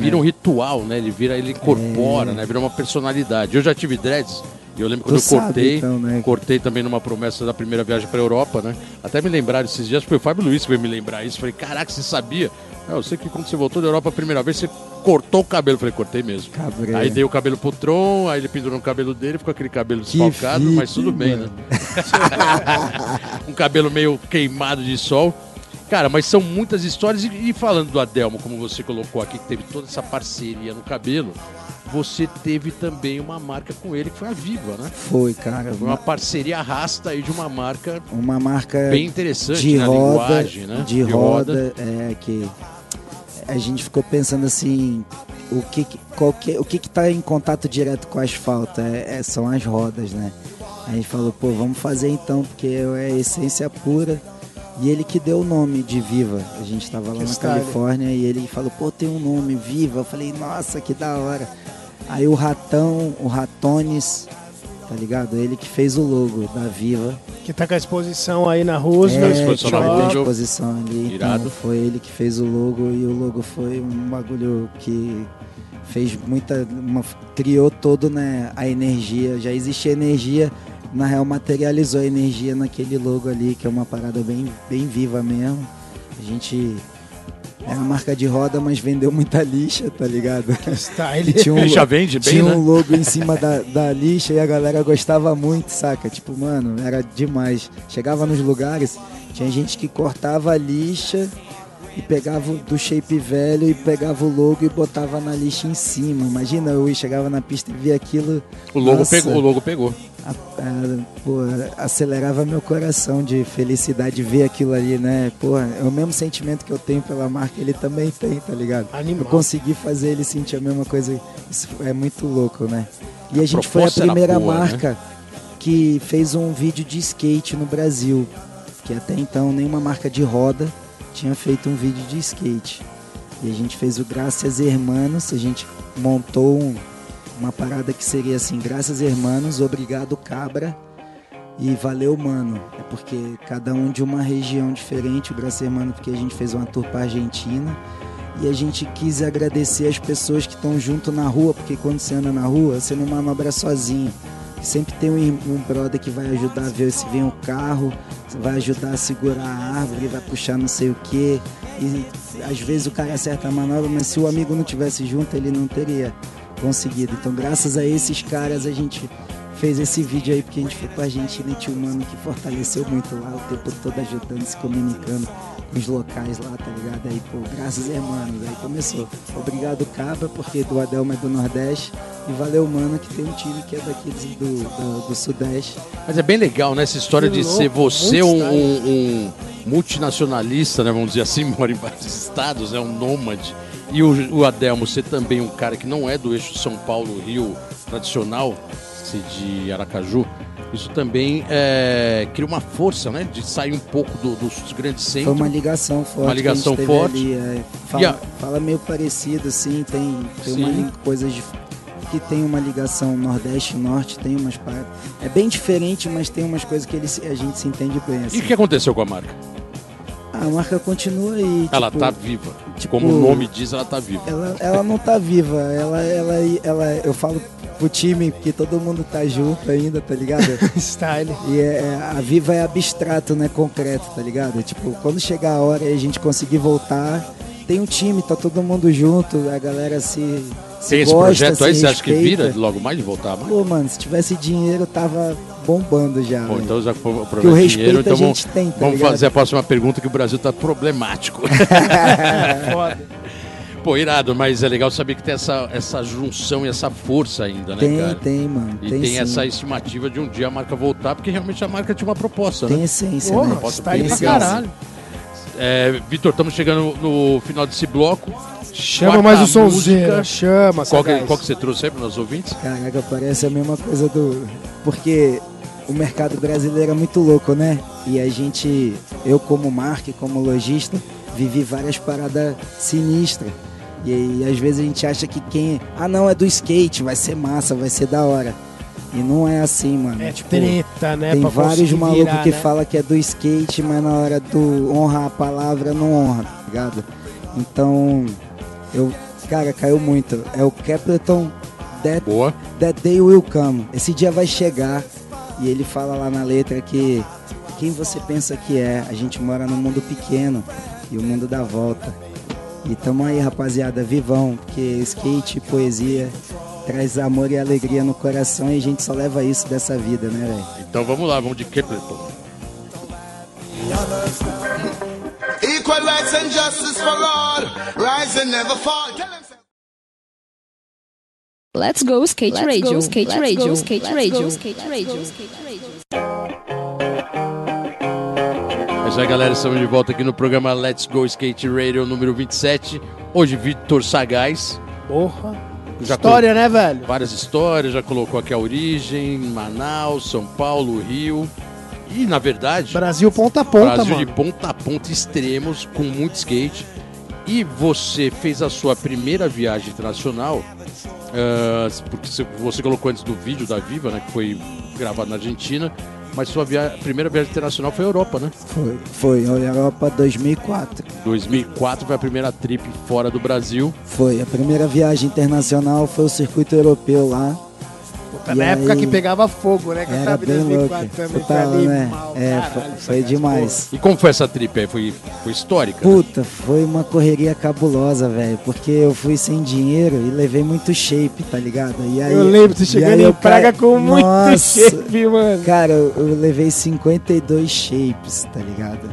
Vira um ritual, né? Ele vira, ele incorpora, É. né? Vira uma personalidade. Eu já tive dreads. E eu lembro quando Tu eu sabe, cortei, então, né? cortei também numa promessa da primeira viagem pra Europa, né? Até me lembraram esses dias, foi o Fábio Luiz que veio me lembrar isso. Falei, caraca, você sabia? "É, eu sei que quando você voltou da Europa a primeira vez, você cortou o cabelo. Falei, cortei mesmo. Aí dei o cabelo pro Tron, aí ele pendurou no cabelo dele, ficou aquele cabelo desfalcado, mas tudo bem, mano. né? <laughs> um cabelo meio queimado de sol. Cara, mas são muitas histórias. E, e falando do Adelmo, como você colocou aqui, que teve toda essa parceria no cabelo, você teve também uma marca com ele, que foi a Viva, né? Foi, cara. Foi uma parceria arrasta aí de uma marca Uma marca bem interessante de na roda, linguagem, né? de, roda, é que a gente ficou pensando assim, o que qual que- o que que tá em contato direto com o asfalto é, é- são as rodas, né? A gente falou, pô, vamos fazer então, porque é essência pura. E ele que deu o nome de Viva. A gente estava lá Que na style. Califórnia e ele falou, pô, tem um nome, Viva. Eu falei, nossa, que da hora. Aí o Ratão, o Ratones, tá ligado? Ele que fez o logo da Viva. Que tá com a exposição aí na Roosevelt. É, exposição na Roosevelt. exposição ali. Irado. Então, foi ele que fez o logo e o logo foi um bagulho que fez muita. uma- criou todo né, a energia. Já existia energia, na real materializou a energia naquele logo ali, que é uma parada bem, bem viva mesmo. A gente. É uma marca de roda, mas vendeu muita lixa, tá ligado? Style. Tinha um, Ele <laughs> já vende bem, tinha né? um logo em cima da, da lixa e a galera gostava muito, saca? Tipo, mano, era demais. Chegava nos lugares, tinha gente que cortava a lixa e pegava do shape velho e pegava o logo e botava na lixa em cima. Imagina, eu chegava na pista e via aquilo. O logo Nossa. pegou, o logo pegou. a- a- pô, acelerava meu coração de felicidade ver aquilo ali, né? Pô, é o mesmo sentimento que eu tenho pela marca, ele também tem, tá ligado? Animal. Eu consegui fazer ele sentir a mesma coisa. Isso é muito louco, né? E a, gente foi a primeira boa, né? marca que fez um vídeo de skate no Brasil. Que até então nenhuma marca de roda tinha feito um vídeo de skate. E a gente fez o Graças Hermanos, a gente montou um- uma parada que seria assim, Graças Hermanos, obrigado Cabra e valeu mano. É porque cada um de uma região diferente, o Graças Hermanos porque a gente fez uma tour pra Argentina e a gente quis agradecer as pessoas que estão junto na rua, porque quando você anda na rua, você não manobra sozinho. Sempre tem um, um brother que vai ajudar a ver se vem um carro, vai ajudar a segurar a árvore, vai puxar não sei o que. E às vezes o cara acerta a manobra, mas se o amigo não tivesse junto, ele não teria conseguido. Então, graças a esses caras, a gente fez esse vídeo aí, porque a gente foi pra Argentina e tinha um mano que fortaleceu muito lá, o tempo todo ajudando, se comunicando com os locais lá, tá ligado? Aí, pô, graças hermanos, aí começou. Obrigado, Cabra, porque do Adelma é do Nordeste. E valeu, mano, que tem um time que é daqui do, do, do Sudeste. Mas é bem legal, né? Essa história Que de louco, ser você um, um- um multinacionalista, né? Vamos dizer assim, <laughs> mora em vários estados, é um nômade. E o, o Adelmo ser também um cara que não é do eixo São Paulo-Rio tradicional, ser de Aracaju. isso também é, cria uma força, né? De sair um pouco do- dos grandes Foi centros. uma ligação forte. Uma ligação forte. ali, é. E fala, a- fala meio parecido, sim. Tem, tem Sim. uma coisas de- que tem uma ligação Nordeste e Norte, tem umas. É bem diferente, mas tem umas coisas que eles, a gente se entende bem. E Assim. o que aconteceu com a marca? A marca continua aí. ela tipo, tá viva. tipo- Como o nome diz, ela tá viva. Ela, ela não tá viva. Ela, ela, ela, eu falo pro time que todo mundo tá junto ainda, tá ligado? <laughs> Style. E é, é- a Viva é abstrato, não é concreto, tá ligado? Tipo, quando chegar a hora e a gente conseguir voltar, tem um time, tá todo mundo junto, a galera se. Tem esse gosta, projeto aí, se você acha que vira logo mais de voltar mais? Pô, mano, se tivesse dinheiro, tava bombando já. Então já Porque o respeito dinheiro, então a vamos, tem, tá vamos ligado? fazer a próxima pergunta que o Brasil tá problemático. <laughs> Foda. Pô, irado, mas é legal saber que tem essa, essa junção e essa força ainda, né, Tem, cara? tem, mano. E tem tem, essa estimativa de um dia a marca voltar, porque realmente a marca tinha uma proposta, Tem né? essência, Porra, né? Posso style pra pensar. caralho. É, Vitor, estamos chegando no final desse bloco. Chama Quarta mais o sonzeiro. Chama, Qual que, qual que você trouxe aí para os ouvintes? Caraca, parece a mesma coisa do. Porque o mercado brasileiro é muito louco, né? E a gente, eu como marca e como lojista, vivi várias paradas sinistras. E aí, às vezes a gente acha que quem. Ah, não, é do skate, vai ser massa, vai ser da hora. E não é assim, mano. É Tipo, treta, né? tem vários malucos que né? fala que é do skate, mas na hora do honrar a palavra não honra, tá ligado? Então, eu, cara, caiu muito. É o Capleton That, Boa. That Day Will Come. Esse dia vai chegar. E ele fala lá na letra que quem você pensa que é? A gente mora num mundo pequeno e o mundo dá volta. E tamo aí, rapaziada, vivão, porque skate poesia traz amor e alegria no coração e a gente só leva isso dessa vida, né, velho? Então vamos lá, vamos de Capleton. Equal rights and justice for all. Rise and never fall. Let's go skate Let's radio, go, skate let's radio, go, skate let's radio, go, skate let's radio, go. skate radio. É isso aí, galera. Estamos de volta aqui no programa Let's Go Skate Radio número 27. Hoje, Vitor Sagaz. Porra. Já História, né, velho? Várias histórias, já colocou aqui a origem, Manaus, São Paulo, Rio. E, na verdade, Brasil ponta a ponta, Brasil mano. de ponta a ponta extremos, com muito skate. E você fez a sua primeira viagem internacional, ah, porque você, você colocou antes do vídeo da Viva, né, que foi gravado na Argentina, mas sua via primeira viagem internacional foi a Europa, né? Foi, foi, a Europa 2004. 2004 foi a primeira trip fora do Brasil. Foi, a primeira viagem internacional foi o circuito europeu lá. Puta, E na época aí- que pegava fogo, né? Que Era em bem 2004 louco. também. Tava, foi né? animal, É, caralho, foi, demais. E como foi essa trip aí? Foi, foi histórica? né? Puta, foi uma correria cabulosa, velho. Porque eu fui sem dinheiro e levei muito shape, tá ligado? E aí, Eu lembro, você e chegando em Praga ca- com muito Nossa, shape, mano. Cara, eu, eu levei 52 shapes, tá ligado?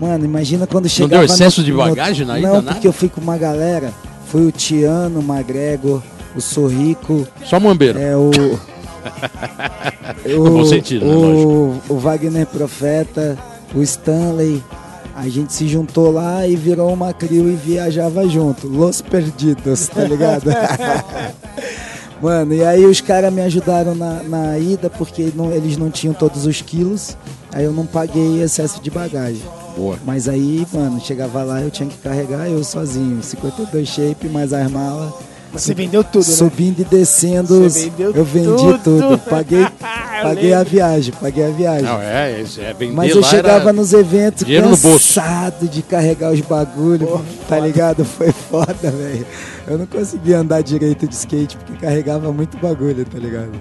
Mano, imagina quando chegava... deu excesso no- de no- bagagem na ida, Não, nada? porque eu fui com uma galera. Foi o Tiano, o Magrego, o Sorrico, Só Mambeiro. é o... <laughs> No bom sentido, né? o, o Wagner Profeta, o Stanley. A gente se juntou lá e virou uma crio e viajava junto. Los Perdidos, tá ligado? <laughs> Mano, e aí os caras me ajudaram na, na ida porque não- eles não tinham todos os quilos. Aí eu não paguei excesso de bagagem. Boa. Mas aí, mano, chegava lá eu tinha que carregar eu sozinho. 52 shape mais as malas. Você vendeu tudo, né? Subindo e descendo, Você vendeu eu vendi tudo. tudo. Paguei, <laughs> paguei a viagem, paguei a viagem. Não, é, é, é vender Mas eu lá chegava era- nos eventos dinheiro no cansado de carregar os bagulhos, tá ligado? Foi foda, velho. Eu não conseguia andar direito de skate porque carregava muito bagulho, tá ligado?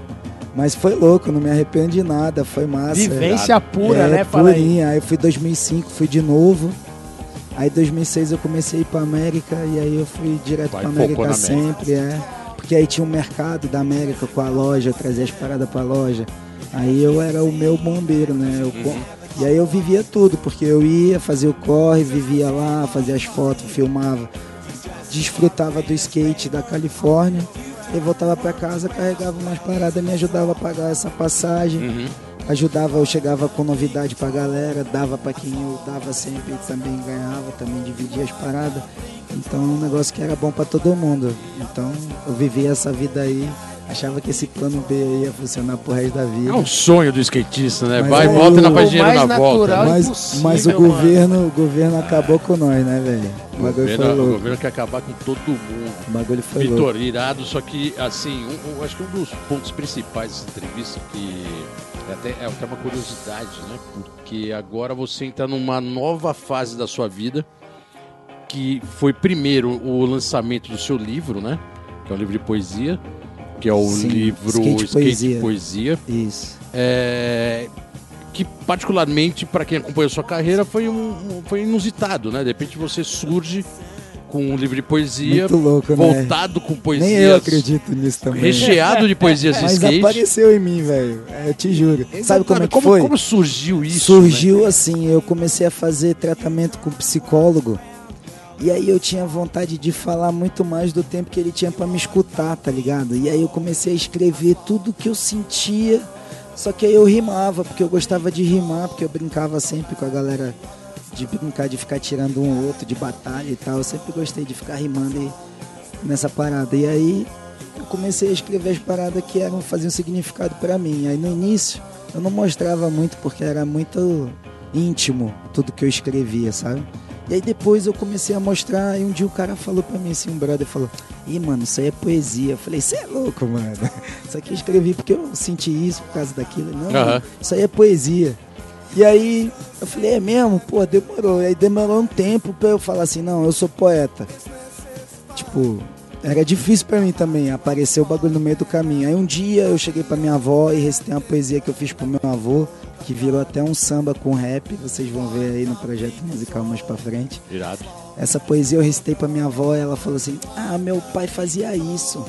Mas foi louco, não me arrependo de nada, foi massa. Vivência pura, é, né? Fala aí. purinha. Aí eu fui 2005, fui de novo. Aí 2006 eu comecei a ir pra América e aí eu fui direto Vai, pra focou América na América. sempre, é. Porque aí tinha um mercado da América com a loja, eu trazia as paradas pra loja. Aí eu era o meu bombeiro, né? Eu Uhum. E aí eu vivia tudo, porque eu ia, fazia o corre, vivia lá, fazia as fotos, filmava, desfrutava do skate da Califórnia. E voltava pra casa, carregava umas paradas, me ajudava a pagar essa passagem Uhum. Ajudava, eu chegava com novidade pra galera, dava pra quem eu dava sempre, também ganhava, também dividia as paradas. Então é um negócio que era bom pra todo mundo. Então eu vivi essa vida aí. Achava que esse plano B aí ia funcionar pro resto da vida. É um sonho do skatista, né? Mas Vai, é volta e não o faz dinheiro mais na volta. natural né? mas, mas o mano. governo, o governo acabou com nós, né, velho? O O bagulho governo, foi o louco. governo quer acabar com todo mundo. O bagulho foi louco. Vitor, irado, só que, assim, um- um- acho que um dos pontos principais dessa entrevista, que é até, é até uma curiosidade, né? Porque agora você entra numa nova fase da sua vida, que foi primeiro o lançamento do seu livro, né? Que é um livro de poesia, que é o Sim, livro Skate Skate, Poesia. Poesia. Isso. É, que particularmente para quem acompanhou sua carreira foi um, foi inusitado, né? De repente você surge com um livro de poesia Muito louco, né? voltado com poesias Nem eu acredito nisso também. recheado de poesias de Mas skate. apareceu em mim, velho. É, Eu te juro. Sabe como é que foi? Como surgiu isso? Surgiu assim, eu comecei a fazer tratamento com psicólogo. E aí eu tinha vontade de falar muito mais do tempo que ele tinha pra me escutar, tá ligado? E aí eu comecei a escrever tudo que eu sentia. Só que aí eu rimava, porque eu gostava de rimar, porque eu brincava sempre com a galera de brincar de ficar tirando um ou outro de batalha e tal. Eu sempre gostei de ficar rimando e- nessa parada. E aí eu comecei a escrever as paradas que eram faziam significado pra mim. Aí no início eu não mostrava muito porque era muito íntimo tudo que eu escrevia, sabe? E aí depois eu comecei a mostrar e um dia o cara falou pra mim assim, um brother falou: "Ih, mano, isso aí é poesia". Eu falei: "Você é louco, mano. <laughs> Isso aqui eu escrevi porque eu senti isso por causa daquilo". Não, isso aí é poesia. E aí eu falei: "É mesmo? Pô, demorou". E aí demorou um tempo pra eu falar assim: "Não, eu sou poeta". Tipo, era difícil pra mim também aparecer o bagulho no meio do caminho. Aí um dia eu cheguei pra minha avó e recitei uma poesia que eu fiz pro meu avô, que virou até um samba com rap. Vocês vão ver aí no projeto musical mais pra frente. Irado. Essa poesia eu recitei pra minha avó e ela falou assim: Ah, meu pai fazia isso.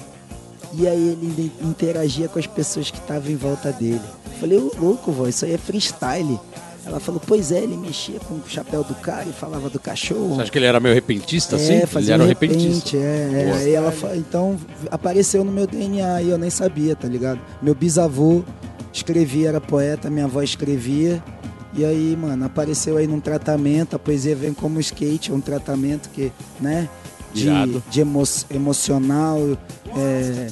E aí ele interagia com as pessoas que estavam em volta dele. Eu falei, ô louco, vó, isso aí é freestyle. Ela falou, pois é, ele mexia com o chapéu do cara e falava do cachorro. Você acha que ele era meio repentista, assim? É, ele fazia era um repentista. é, é. Aí ela então apareceu no meu DNA e eu nem sabia, tá ligado? Meu bisavô escrevia, era poeta, minha avó escrevia. E aí, mano, apareceu aí num tratamento, a poesia vem como skate, é um tratamento que, né, de, Irado. de emo emocional, é,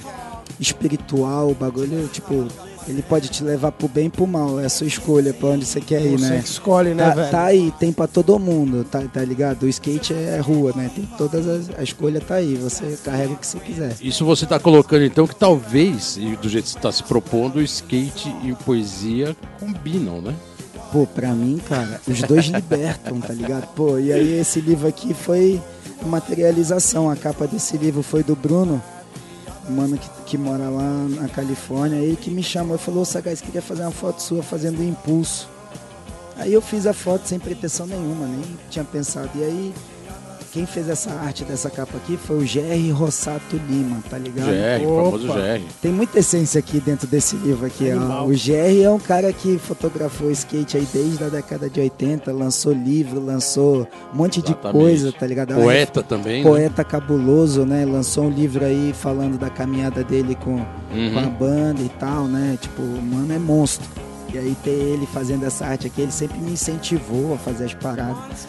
espiritual, bagulho, tipo, ele pode te levar pro bem e pro mal, é a sua escolha pra onde você quer ir, Você né? que escolhe, né, Tá, velho? tá aí, tem pra todo mundo, tá, tá ligado? O skate é rua, né? Tem todas as. A escolha tá aí, você carrega o que você quiser. Isso você está colocando então que talvez, e do jeito que você está se propondo, o skate e poesia combinam, né? Pô, pra mim, cara, os dois <laughs> libertam, tá ligado? Pô, e aí esse livro aqui foi materialização. A capa desse livro foi do Bruno, mano que, que mora lá na Califórnia, ele que me chamou e falou, Sagaz, queria fazer uma foto sua fazendo impulso. Aí eu fiz a foto sem pretensão nenhuma, nem tinha pensado. E aí, quem fez essa arte dessa capa aqui foi o Jerry Rossato Lima, tá ligado? GR, o famoso Opa. GR. Tem muita essência aqui dentro desse livro aqui. ó. O Jerry é um cara que fotografou skate aí desde a década de 80, lançou livro, lançou um monte de Exatamente. coisa, tá ligado? Poeta também, né? Poeta cabuloso, né? Lançou um livro aí falando da caminhada dele com, Uhum. com a banda e tal, né? Tipo, o mano é monstro. E aí ter ele fazendo essa arte aqui, ele sempre me incentivou a fazer as paradas.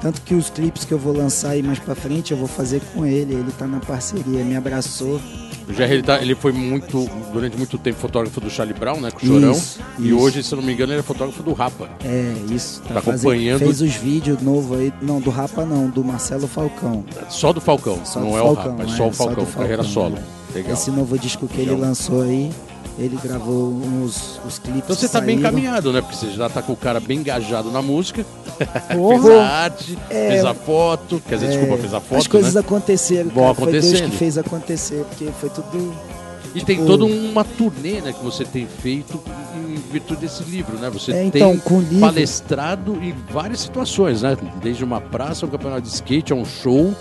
Tanto que os clipes que eu vou lançar aí mais pra frente, eu vou fazer com ele. Ele tá na parceria, me abraçou. O GR ele, tá- ele foi muito, durante muito tempo fotógrafo do Charlie Brown, né? Com o Chorão. Isso, E isso. hoje, se eu não me engano, ele é fotógrafo do Rapa. É, isso. Tá acompanhando- Fez os vídeos novos aí. Não, do Rapa não, do Marcelo Falcão. Só do Falcão, Só não do é o Falcão, Rapa, é é, só o só Falcão, do carreira Falcão, solo. é. Legal. Esse novo disco que ele Legal. lançou aí, ele gravou uns os clipes. Então você tá que bem encaminhado, né? Porque você já tá com o cara bem engajado na música. <laughs> Fez a arte, É. fez a foto. Quer dizer, É, desculpa, fez a foto, As coisas né? aconteceram, Vão cara. Foi Deus acontecendo. que fez acontecer, porque foi tudo. E tem tipo- toda uma turnê né, que você tem feito em virtude desse livro, né? Você É, então, tem livro- palestrado em várias situações, né? Desde uma praça, um campeonato de skate, a um show.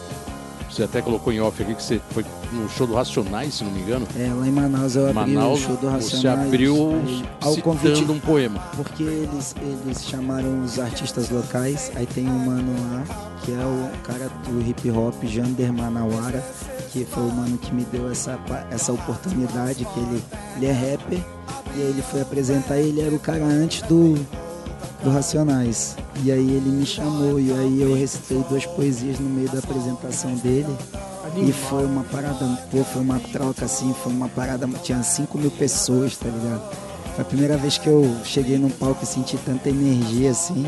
Você até colocou em off aqui que você foi no show do Racionais, se não me engano. É, lá em Manaus eu abri Manaus, o show do Racionais. você abriu aí, ao convite um poema. Porque eles, eles chamaram os artistas locais, aí tem um mano lá, que é o cara do hip hop, Jander Manawara, que foi o mano que me deu essa, essa oportunidade, que ele, ele é rapper, e aí ele foi apresentar, ele era o cara antes do, do Racionais. E aí ele me chamou, e aí eu recitei duas poesias no meio da apresentação dele. E foi uma parada, pô, foi uma troca assim, foi uma parada, tinha 5 mil pessoas, tá ligado? Foi a primeira vez que eu cheguei num palco e senti tanta energia assim.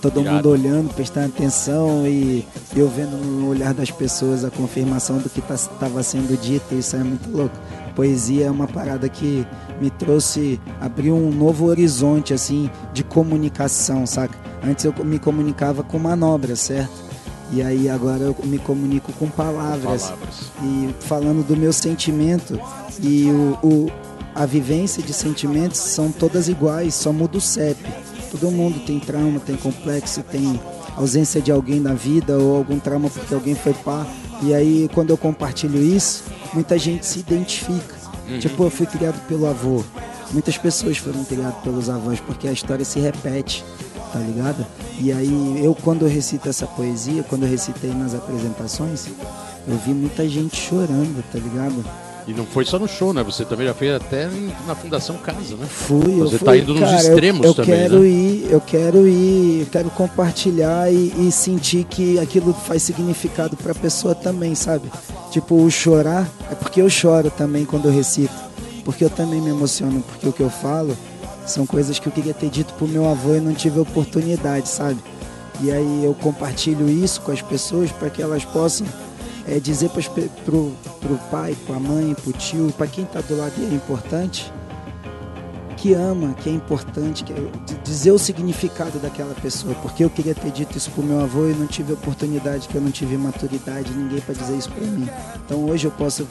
Todo mundo olhando, prestando atenção e eu vendo no olhar das pessoas a confirmação do que estava sendo dito, isso é muito louco. Poesia é uma parada que me trouxe, abriu um novo horizonte assim de comunicação, saca? Antes eu me comunicava com manobras, certo? E aí agora eu me comunico com palavras Palavras. e falando do meu sentimento e o, o- a vivência de sentimentos são todas iguais, só muda o CEP. Todo mundo tem trauma, tem complexo, tem ausência de alguém na vida ou algum trauma porque alguém foi pá. E aí quando eu compartilho isso, muita gente se identifica. Tipo, eu fui criado pelo avô. Muitas pessoas foram criadas pelos avós porque a história se repete tá ligado? E aí eu quando eu recito essa poesia, quando eu recitei nas apresentações, eu vi muita gente chorando, tá ligado? E não foi só no show, né? Você também já fez até na Fundação Casa, né? Fui, eu Você fui, tá indo nos cara, eu- extremos eu, também, quero né? ir, eu quero ir, eu quero compartilhar e, e sentir que aquilo faz significado pra pessoa também, sabe? Tipo, o chorar é porque eu choro também quando eu recito, porque eu também me emociono, porque o que eu falo são coisas que eu queria ter dito pro meu avô e não tive oportunidade, sabe? E aí eu compartilho isso com as pessoas para que elas possam é, dizer pe- pro, pai, pra mãe, pro tio, para quem tá do lado e é importante, que ama, que é importante, que é- dizer o significado daquela pessoa, porque eu queria ter dito isso pro meu avô e não tive oportunidade, que eu não tive maturidade, ninguém para dizer isso para mim. Então hoje eu posso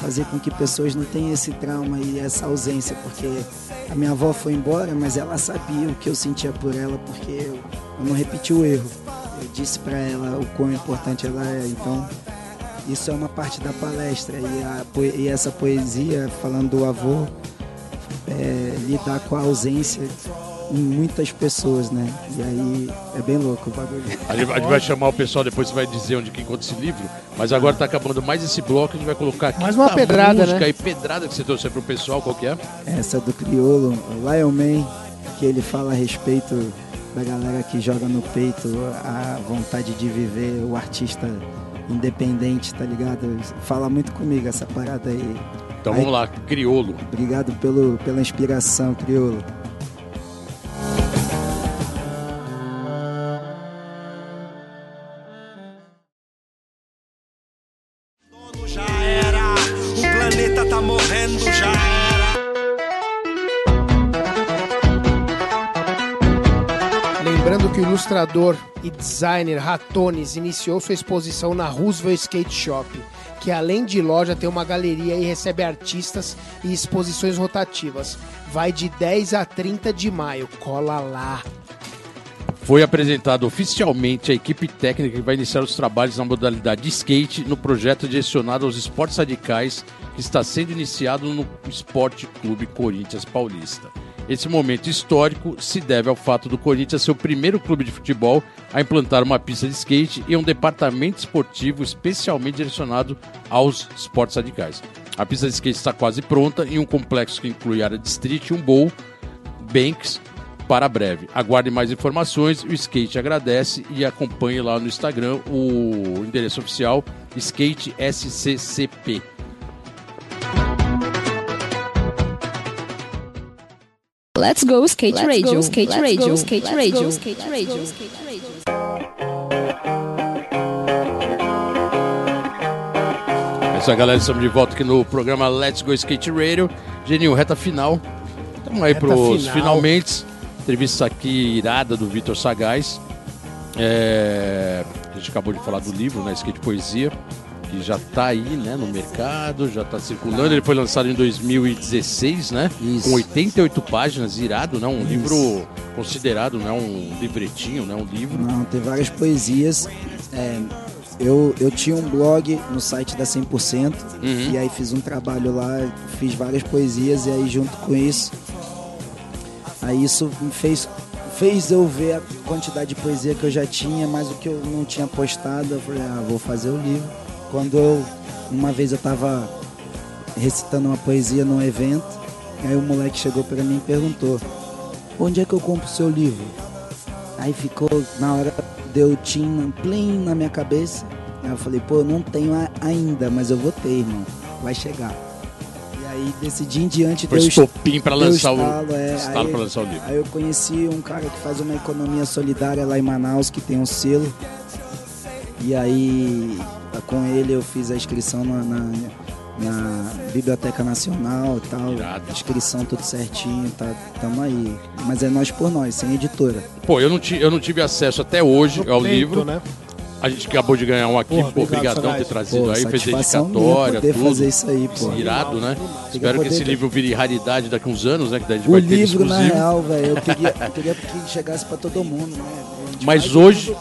fazer com que pessoas não tenham esse trauma e essa ausência, porque a minha avó foi embora, mas ela sabia o que eu sentia por ela, porque eu, eu não repeti o erro. Eu disse para ela o quão importante ela é, então isso é uma parte da palestra e, a e essa poesia falando do avô é, lidar com a ausência em muitas pessoas, né? E aí é bem louco o bagulho. A gente, a gente vai chamar o pessoal, depois você vai dizer onde que encontra esse livro. Mas agora tá acabando mais esse bloco, a gente vai colocar aqui. Mais uma pedrada, música né? aí, pedrada que você trouxe pro pessoal, qual que é? Essa do Criolo, o Lion Man, que ele fala a respeito da galera que joga no peito a vontade de viver, o artista independente, tá ligado? Fala muito comigo essa parada aí. Então Aí- vamos lá, Criolo. Obrigado pelo, pela inspiração, Criolo. Ilustrador e designer Ratones iniciou sua exposição na Roosevelt Skate Shop, que além de loja tem uma galeria e recebe artistas e exposições rotativas. Vai de 10 a 30 de maio. Cola lá. Foi apresentado oficialmente a equipe técnica que vai iniciar os trabalhos na modalidade de skate no projeto direcionado aos esportes radicais que está sendo iniciado no Esporte Clube Corinthians Paulista. Esse momento histórico se deve ao fato do Corinthians ser o primeiro clube de futebol a implantar uma pista de skate e um departamento esportivo especialmente direcionado aos esportes radicais. A pista de skate está quase pronta em um complexo que inclui área de street um bowl, banks para breve. Aguarde mais informações. O Skate agradece e acompanhe lá no Instagram o endereço oficial Skate Let's go skate radio, skate radio, skate radio, skate radio, skate radio. É isso aí, galera. Estamos de volta aqui no programa Let's Go Skate Radio. Geninho, reta final. Estamos aí Reta pros final. finalmente. Entrevista aqui irada do Vitor Sagaz. É, A gente acabou de falar do livro, né? Skate Poesia. Que já está aí, né, no mercado, já está circulando. Ele foi lançado em 2016, né? Isso. Com 88 páginas, irado, né? Um Isso. livro considerado, né? Um livretinho, né? Um livro. Não, tem várias poesias. É, eu, eu tinha um blog no site da 100%, Uhum. e aí fiz um trabalho lá, fiz várias poesias, e aí junto com isso, aí isso me fez, fez eu ver a quantidade de poesia que eu já tinha, mas o que eu não tinha postado, eu falei, ah, vou fazer o livro. Quando eu, uma vez eu tava recitando uma poesia num evento, aí o moleque chegou pra mim e perguntou, onde é que eu compro o seu livro? Aí ficou, na hora deu tim plim na minha cabeça. Aí eu falei, pô, eu não tenho ainda, mas eu vou ter, irmão. Vai chegar. E aí, desse dia em diante, Foi estopim pra deu lançar estalo, o. é. Estalo Aí- pra lançar o livro. Aí eu conheci um cara que faz uma economia solidária lá em Manaus, que tem um selo. E aí, com ele eu fiz a inscrição na, na- na Biblioteca Nacional e tal. Irado. Inscrição tudo certinho, tá, tamo aí. Mas é nós por nós, sem editora. Pô, eu não, ti- eu não tive acesso até hoje ao Lento, livro. né? A gente acabou de ganhar um aqui. Porra, pô, obrigado, obrigadão ter trazido Pô, aí, fez dedicatória, poder tudo. fazer isso aí, pô. Irado, né? Espero que esse livro vire raridade daqui uns anos, né? Que daí a gente O vai ter livro, na real, velho, eu queria, eu queria que chegasse pra todo mundo, né? Mas hoje-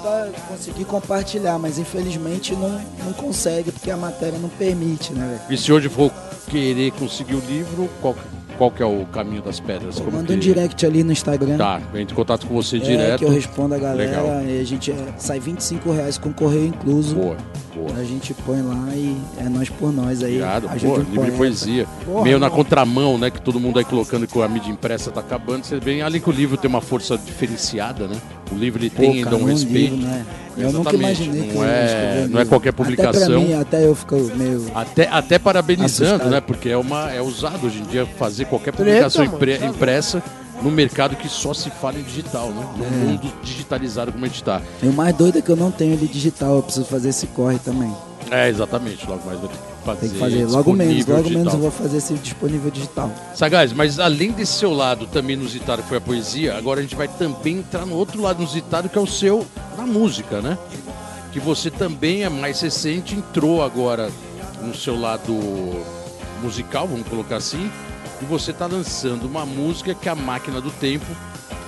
conseguir compartilhar, mas infelizmente não, não consegue, porque a matéria não permite, né, velho? E se hoje for querer conseguir o livro, qual, qual que é o caminho das pedras? Como Manda que... um direct ali no Instagram. Tá, entra em contato com você É, direto. que eu respondo a galera Legal. e a gente é, sai 25 reais com correio incluso. Boa, boa. A gente põe lá e é nós por nós aí. Ajuda pô, um livro poeta. de poesia. Porra, Meio na contramão, né? Que todo mundo aí colocando que a mídia impressa tá acabando. Você vê, além que o livro tem uma força diferenciada, né? O livro ele Pô, tem ainda cara, um um respeito. livro, né? Eu nunca Exatamente, imaginei que não é- não é qualquer Até publicação. mim, até eu fico meio... Até, até parabenizando, Assustado. né? Porque é, uma, é usado hoje em dia fazer qualquer Treta, publicação mano, impre- sabe? impressa no mercado que só se fala em digital, né? No É. mundo digitalizado como a gente tá. E o mais doido é que eu não tenho ele digital, eu preciso fazer esse corre também. É, exatamente. Logo mais fazer. Tem que fazer. Logo menos, logo menos digital. eu vou fazer esse disponível digital. Sagaz, mas além desse seu lado também inusitado que foi a poesia, agora a gente vai também entrar no outro lado inusitado que é o seu na música, né? Que você também é mais recente, entrou agora no seu lado musical, vamos colocar assim, e você tá lançando uma música que é a Máquina do Tempo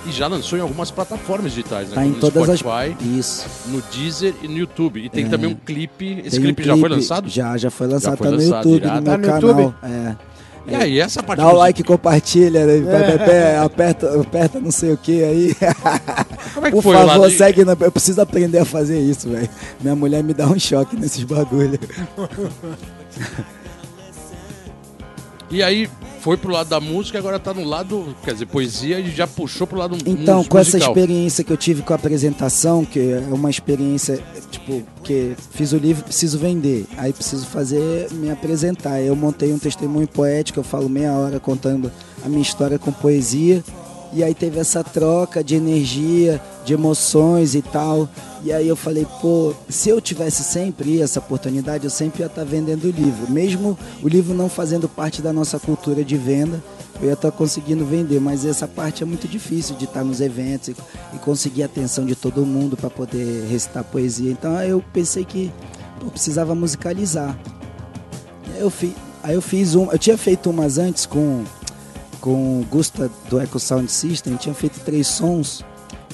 e já lançou em algumas plataformas digitais, né? Tá em no todas Spotify, as. Isso. no Deezer e no YouTube. E tem É. também um clipe. Esse Tem um clipe, já foi lançado? Já, já foi lançado. foi tá lançado, no YouTube, irado. no meu Tá no canal. YouTube? É. E aí, essa parte Dá o like, compartilha, né? É. Aperta, aperta não sei o que aí. Como é que Por foi o favor, segue. na- Eu preciso aprender a fazer isso, velho. Minha mulher me dá um choque nesses bagulho. E aí foi pro lado da música, agora tá no lado, quer dizer, poesia e já puxou pro lado Então, com essa experiência que eu tive com a apresentação, que é uma experiência, tipo, que fiz o livro, preciso vender, aí preciso fazer, me apresentar. Eu montei um testemunho poético, eu falo meia hora contando a minha história com poesia, e aí teve essa troca de energia, de emoções e tal. E aí eu falei, pô, se eu tivesse sempre essa oportunidade, eu sempre ia estar vendendo o livro. Mesmo o livro não fazendo parte da nossa cultura de venda, eu ia estar conseguindo vender, mas essa parte é muito difícil de estar nos eventos e, e conseguir a atenção de todo mundo para poder recitar poesia. Então eu pensei que pô, precisava musicalizar. Eu, fi, aí eu fiz um. Eu tinha feito umas antes com, com o Gusta do Echo Sound System, tinha feito três sons.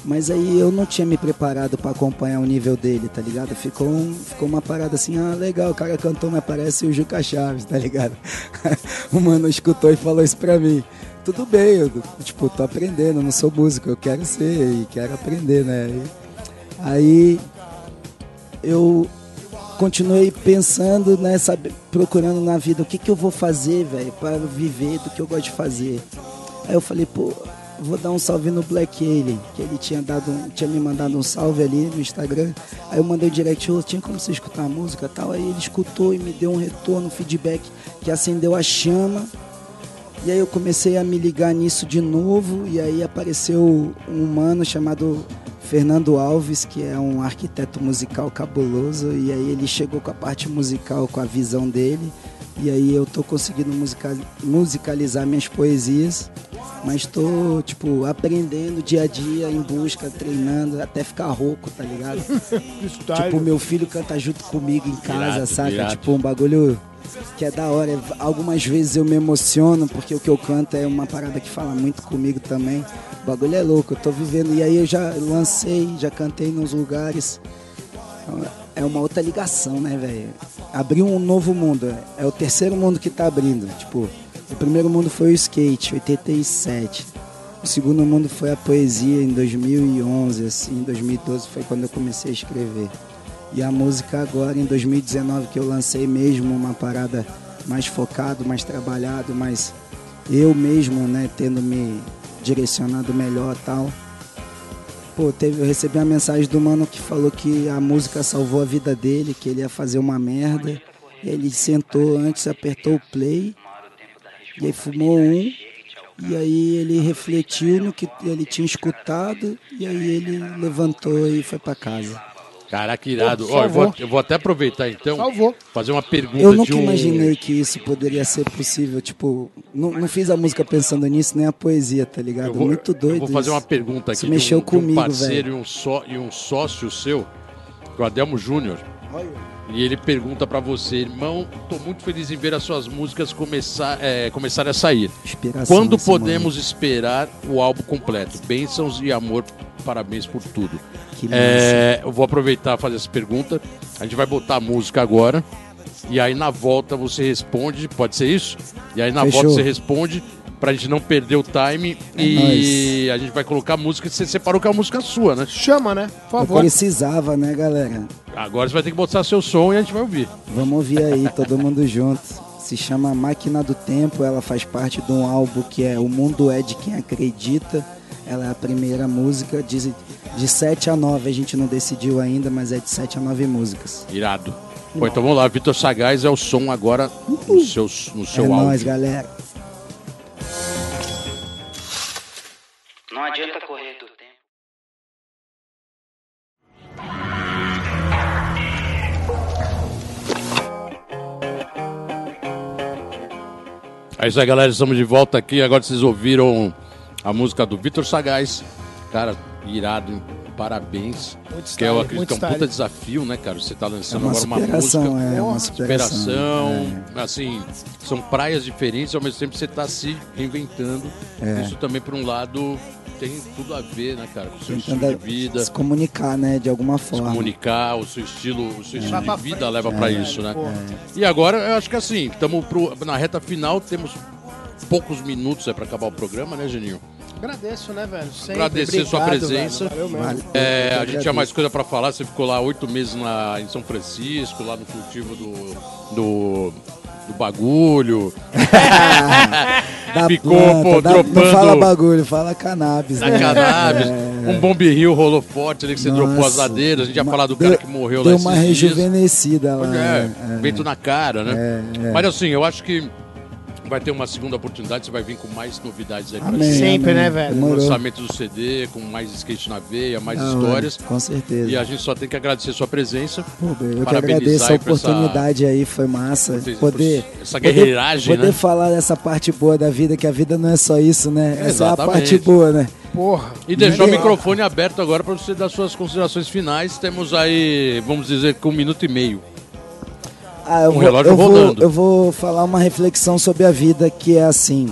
Mas aí eu não tinha me preparado para acompanhar o nível dele, tá ligado? Ficou, um- ficou uma parada assim, ah, legal, o cara cantou, mas parece o Juca Chaves, tá ligado? <laughs> o mano escutou e falou isso pra mim. Tudo bem, eu, tipo, tô aprendendo, não sou músico, eu quero ser e quero aprender, né? Aí eu continuei pensando, né, sabe, procurando na vida o que, que eu vou fazer, velho, para viver do que eu gosto de fazer. Aí eu falei, pô, vou dar um salve no Black Alien, que ele tinha dado, um- tinha me mandado um salve ali no Instagram. Aí eu mandei o direct, ô, tinha como você escutar a música tal. Aí ele escutou e me deu um retorno, um feedback que acendeu a chama. E aí eu comecei a me ligar nisso de novo, e aí apareceu um mano chamado Fernando Alves, que é um arquiteto musical cabuloso, e aí ele chegou com a parte musical, com a visão dele, e aí eu tô conseguindo musica- musicalizar minhas poesias, mas tô, tipo, aprendendo dia a dia, em busca, treinando, até ficar rouco, tá ligado? <laughs> Tipo, meu filho canta junto comigo em casa, Irado, saca? irado. Tipo, um bagulho que é da hora. Algumas vezes eu me emociono, porque o que eu canto é uma parada que fala muito comigo também. O bagulho é louco, eu tô vivendo. E aí eu já lancei, já cantei nos lugares. É uma outra ligação, né, velho? Abriu um novo mundo. É o terceiro mundo que tá abrindo. Tipo, o primeiro mundo foi o skate, 87. O segundo mundo foi a poesia em 2011, assim, em 2012 foi quando eu comecei a escrever. E a música agora em 2019 que eu lancei mesmo uma parada mais focado, mais trabalhado, mais eu mesmo, né, tendo me direcionado melhor tal. Pô, teve, eu recebi uma mensagem do mano que falou que a música salvou a vida dele, que ele ia fazer uma merda. Ele sentou antes, apertou o play, e aí fumou um, e aí ele refletiu no que ele tinha escutado, e aí ele levantou e foi pra casa. Caraca, irado. Pô, Ó, eu, vou, eu vou até aproveitar então, Salvou. fazer uma pergunta Eu de nunca um... imaginei que isso poderia ser possível. Tipo, não, não fiz a música pensando nisso, nem a poesia, tá ligado? Vou, Muito doido. eu vou fazer isso. uma pergunta aqui um, mexeu um comigo, parceiro velho. e um, só, e um sócio seu, o Adelmo Júnior. E ele pergunta pra você, irmão, tô muito feliz em ver as suas músicas começar, é, começarem a sair. Inspiração Quando podemos esperar o álbum completo? Bênçãos e amor, parabéns por tudo. Que É, eu vou aproveitar e fazer essa pergunta. A gente vai botar a música agora. E aí na volta você responde, pode ser isso? E aí na Fechou. volta você responde pra gente não perder o time. É e a gente vai colocar a música. Você separou que é uma música sua, né? Chama, né? Por Eu favor. precisava, né, galera? Agora você vai ter que botar seu som e a gente vai ouvir. Vamos ouvir aí, todo mundo junto. Se chama Máquina do Tempo, ela faz parte de um álbum que é O Mundo é de Quem Acredita. Ela é a primeira música, de, de 7 a 9, a gente não decidiu ainda, mas é de 7 a 9 músicas. Irado. Bom, então vamos lá. Vitor Sagaz é o som agora no seu, no seu é áudio. nóis, galera. Não adianta correr do tempo. É isso aí, galera. Estamos de volta aqui. Agora vocês ouviram a música do Vitor Sagaz. Cara, irado, parabéns. Muito que eu style, acredito que é um puta desafio, né, cara? Você tá É lançando uma agora uma música. é uma Superação, superação. é. assim, são praias diferentes, ao mesmo tempo você tá se reinventando. É. Isso também, por um lado, tem tudo a ver, né, cara, com o seu estilo Tentando de vida, se comunicar, né, de alguma se forma. comunicar, o seu estilo, o seu estilo Vai pra de vida leva né, pra velho? isso, né? E agora, eu acho que assim, estamos na reta final, temos poucos minutos é para acabar o programa, né, Geninho? Agradeço, né, velho? Sempre. Agradecer sua Obrigado, presença. velho. Valeu. É, a gente tinha mais coisa pra falar. Você ficou lá oito meses na, em São Francisco, lá no cultivo do, do, do bagulho. <laughs> Da Ficou, planta, pô, da- Não dropando- fala bagulho, fala cannabis. Na né? cannabis. É. Um rio rolou forte ali que você dropou as Nossa. ladeiras. A gente ia falar do deu- cara que morreu Deu lá uma esses dias. rejuvenescida lá. É, é. vento na cara, né? É, é. Mas assim, eu acho que vai ter uma segunda oportunidade. Você vai vir com mais novidades aí pra Amém. Sempre, amém. né, velho? Demorou. Lançamento do CD, com mais skate na veia, mais hora, histórias. Com certeza. E a gente só tem que agradecer sua presença. Pô, eu que parabenizar agradeço a por essa- oportunidade aí, foi massa. Poder, por essa poder- guerreiragem, poder né? falar dessa parte boa da vida, que a vida não é só isso, né? Essa é a Exatamente. parte boa, né? Porra. E deixar o microfone aberto agora para você dar suas considerações finais. Temos aí, vamos dizer, com um minuto e meio. Ah, eu, Um vou, relógio eu, vou, rodando. eu vou falar uma reflexão sobre a vida que é assim: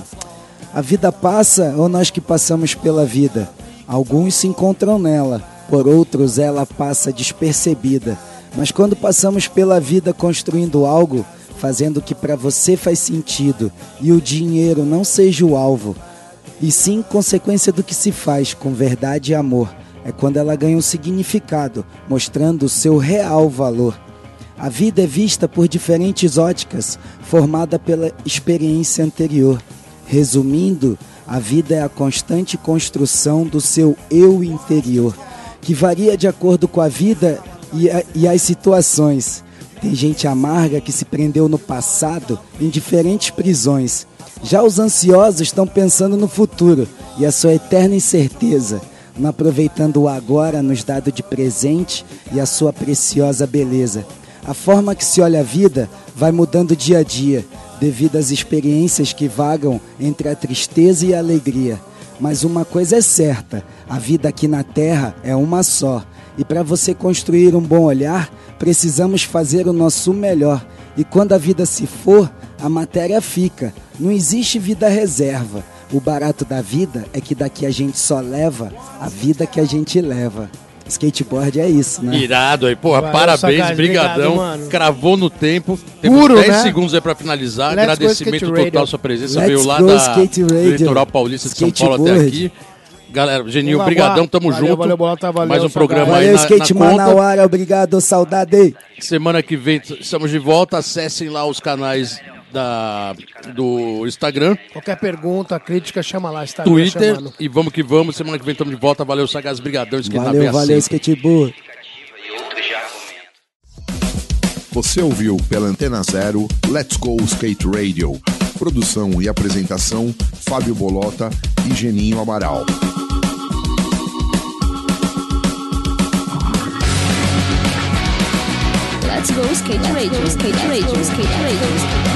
a vida passa ou nós que passamos pela vida? Alguns se encontram nela, por outros ela passa despercebida. Mas quando passamos pela vida construindo algo, fazendo o que para você faz sentido e o dinheiro não seja o alvo, e sim consequência do que se faz com verdade e amor, é quando ela ganha um significado, mostrando o seu real valor. A vida é vista por diferentes óticas, formada pela experiência anterior. Resumindo, a vida é a constante construção do seu eu interior, que varia de acordo com a vida e, a- e as situações. Tem gente amarga que se prendeu no passado em diferentes prisões. Já os ansiosos estão pensando no futuro e a sua eterna incerteza, não aproveitando o agora nos dado de presente e a sua preciosa beleza. A forma que se olha a vida vai mudando dia a dia, devido às experiências que vagam entre a tristeza e a alegria. Mas uma coisa é certa: a vida aqui na Terra é uma só. E para você construir um bom olhar, precisamos fazer o nosso melhor. E quando a vida se for, a matéria fica. Não existe vida reserva. O barato da vida é que daqui a gente só leva a vida que a gente leva. Skateboard é isso, né? Irado aí, porra, Valeu, parabéns, brigadão. obrigado. Cravou no tempo. Temos Puro, 10 né? segundos aí pra finalizar. Let's Agradecimento total Radio. sua presença. Let's Veio lá da do. Litoral Paulista de São Paulo até aqui. Galera, Geninho, brigadão, tamo Valeu, junto. valeu, Bolota, valeu, Mais um programa aí Valeu, na, Skate na Manauara, conta. obrigado, saudade. Semana que vem estamos de volta. Acessem lá os canais da, do Instagram, Qualquer pergunta, crítica, chama lá. Está Twitter chamando. e vamos que vamos. Semana que vem estamos de volta. Valeu, Sagaz Brigadão. Esquina Valeu, Veia valeu, sempre. skateboard. Você ouviu pela Antena Zero Let's Go Skate Radio. Produção e apresentação: Fábio Bolota e Geninho Amaral. Let's go skate radio, skate radio, skate radio, skate radio.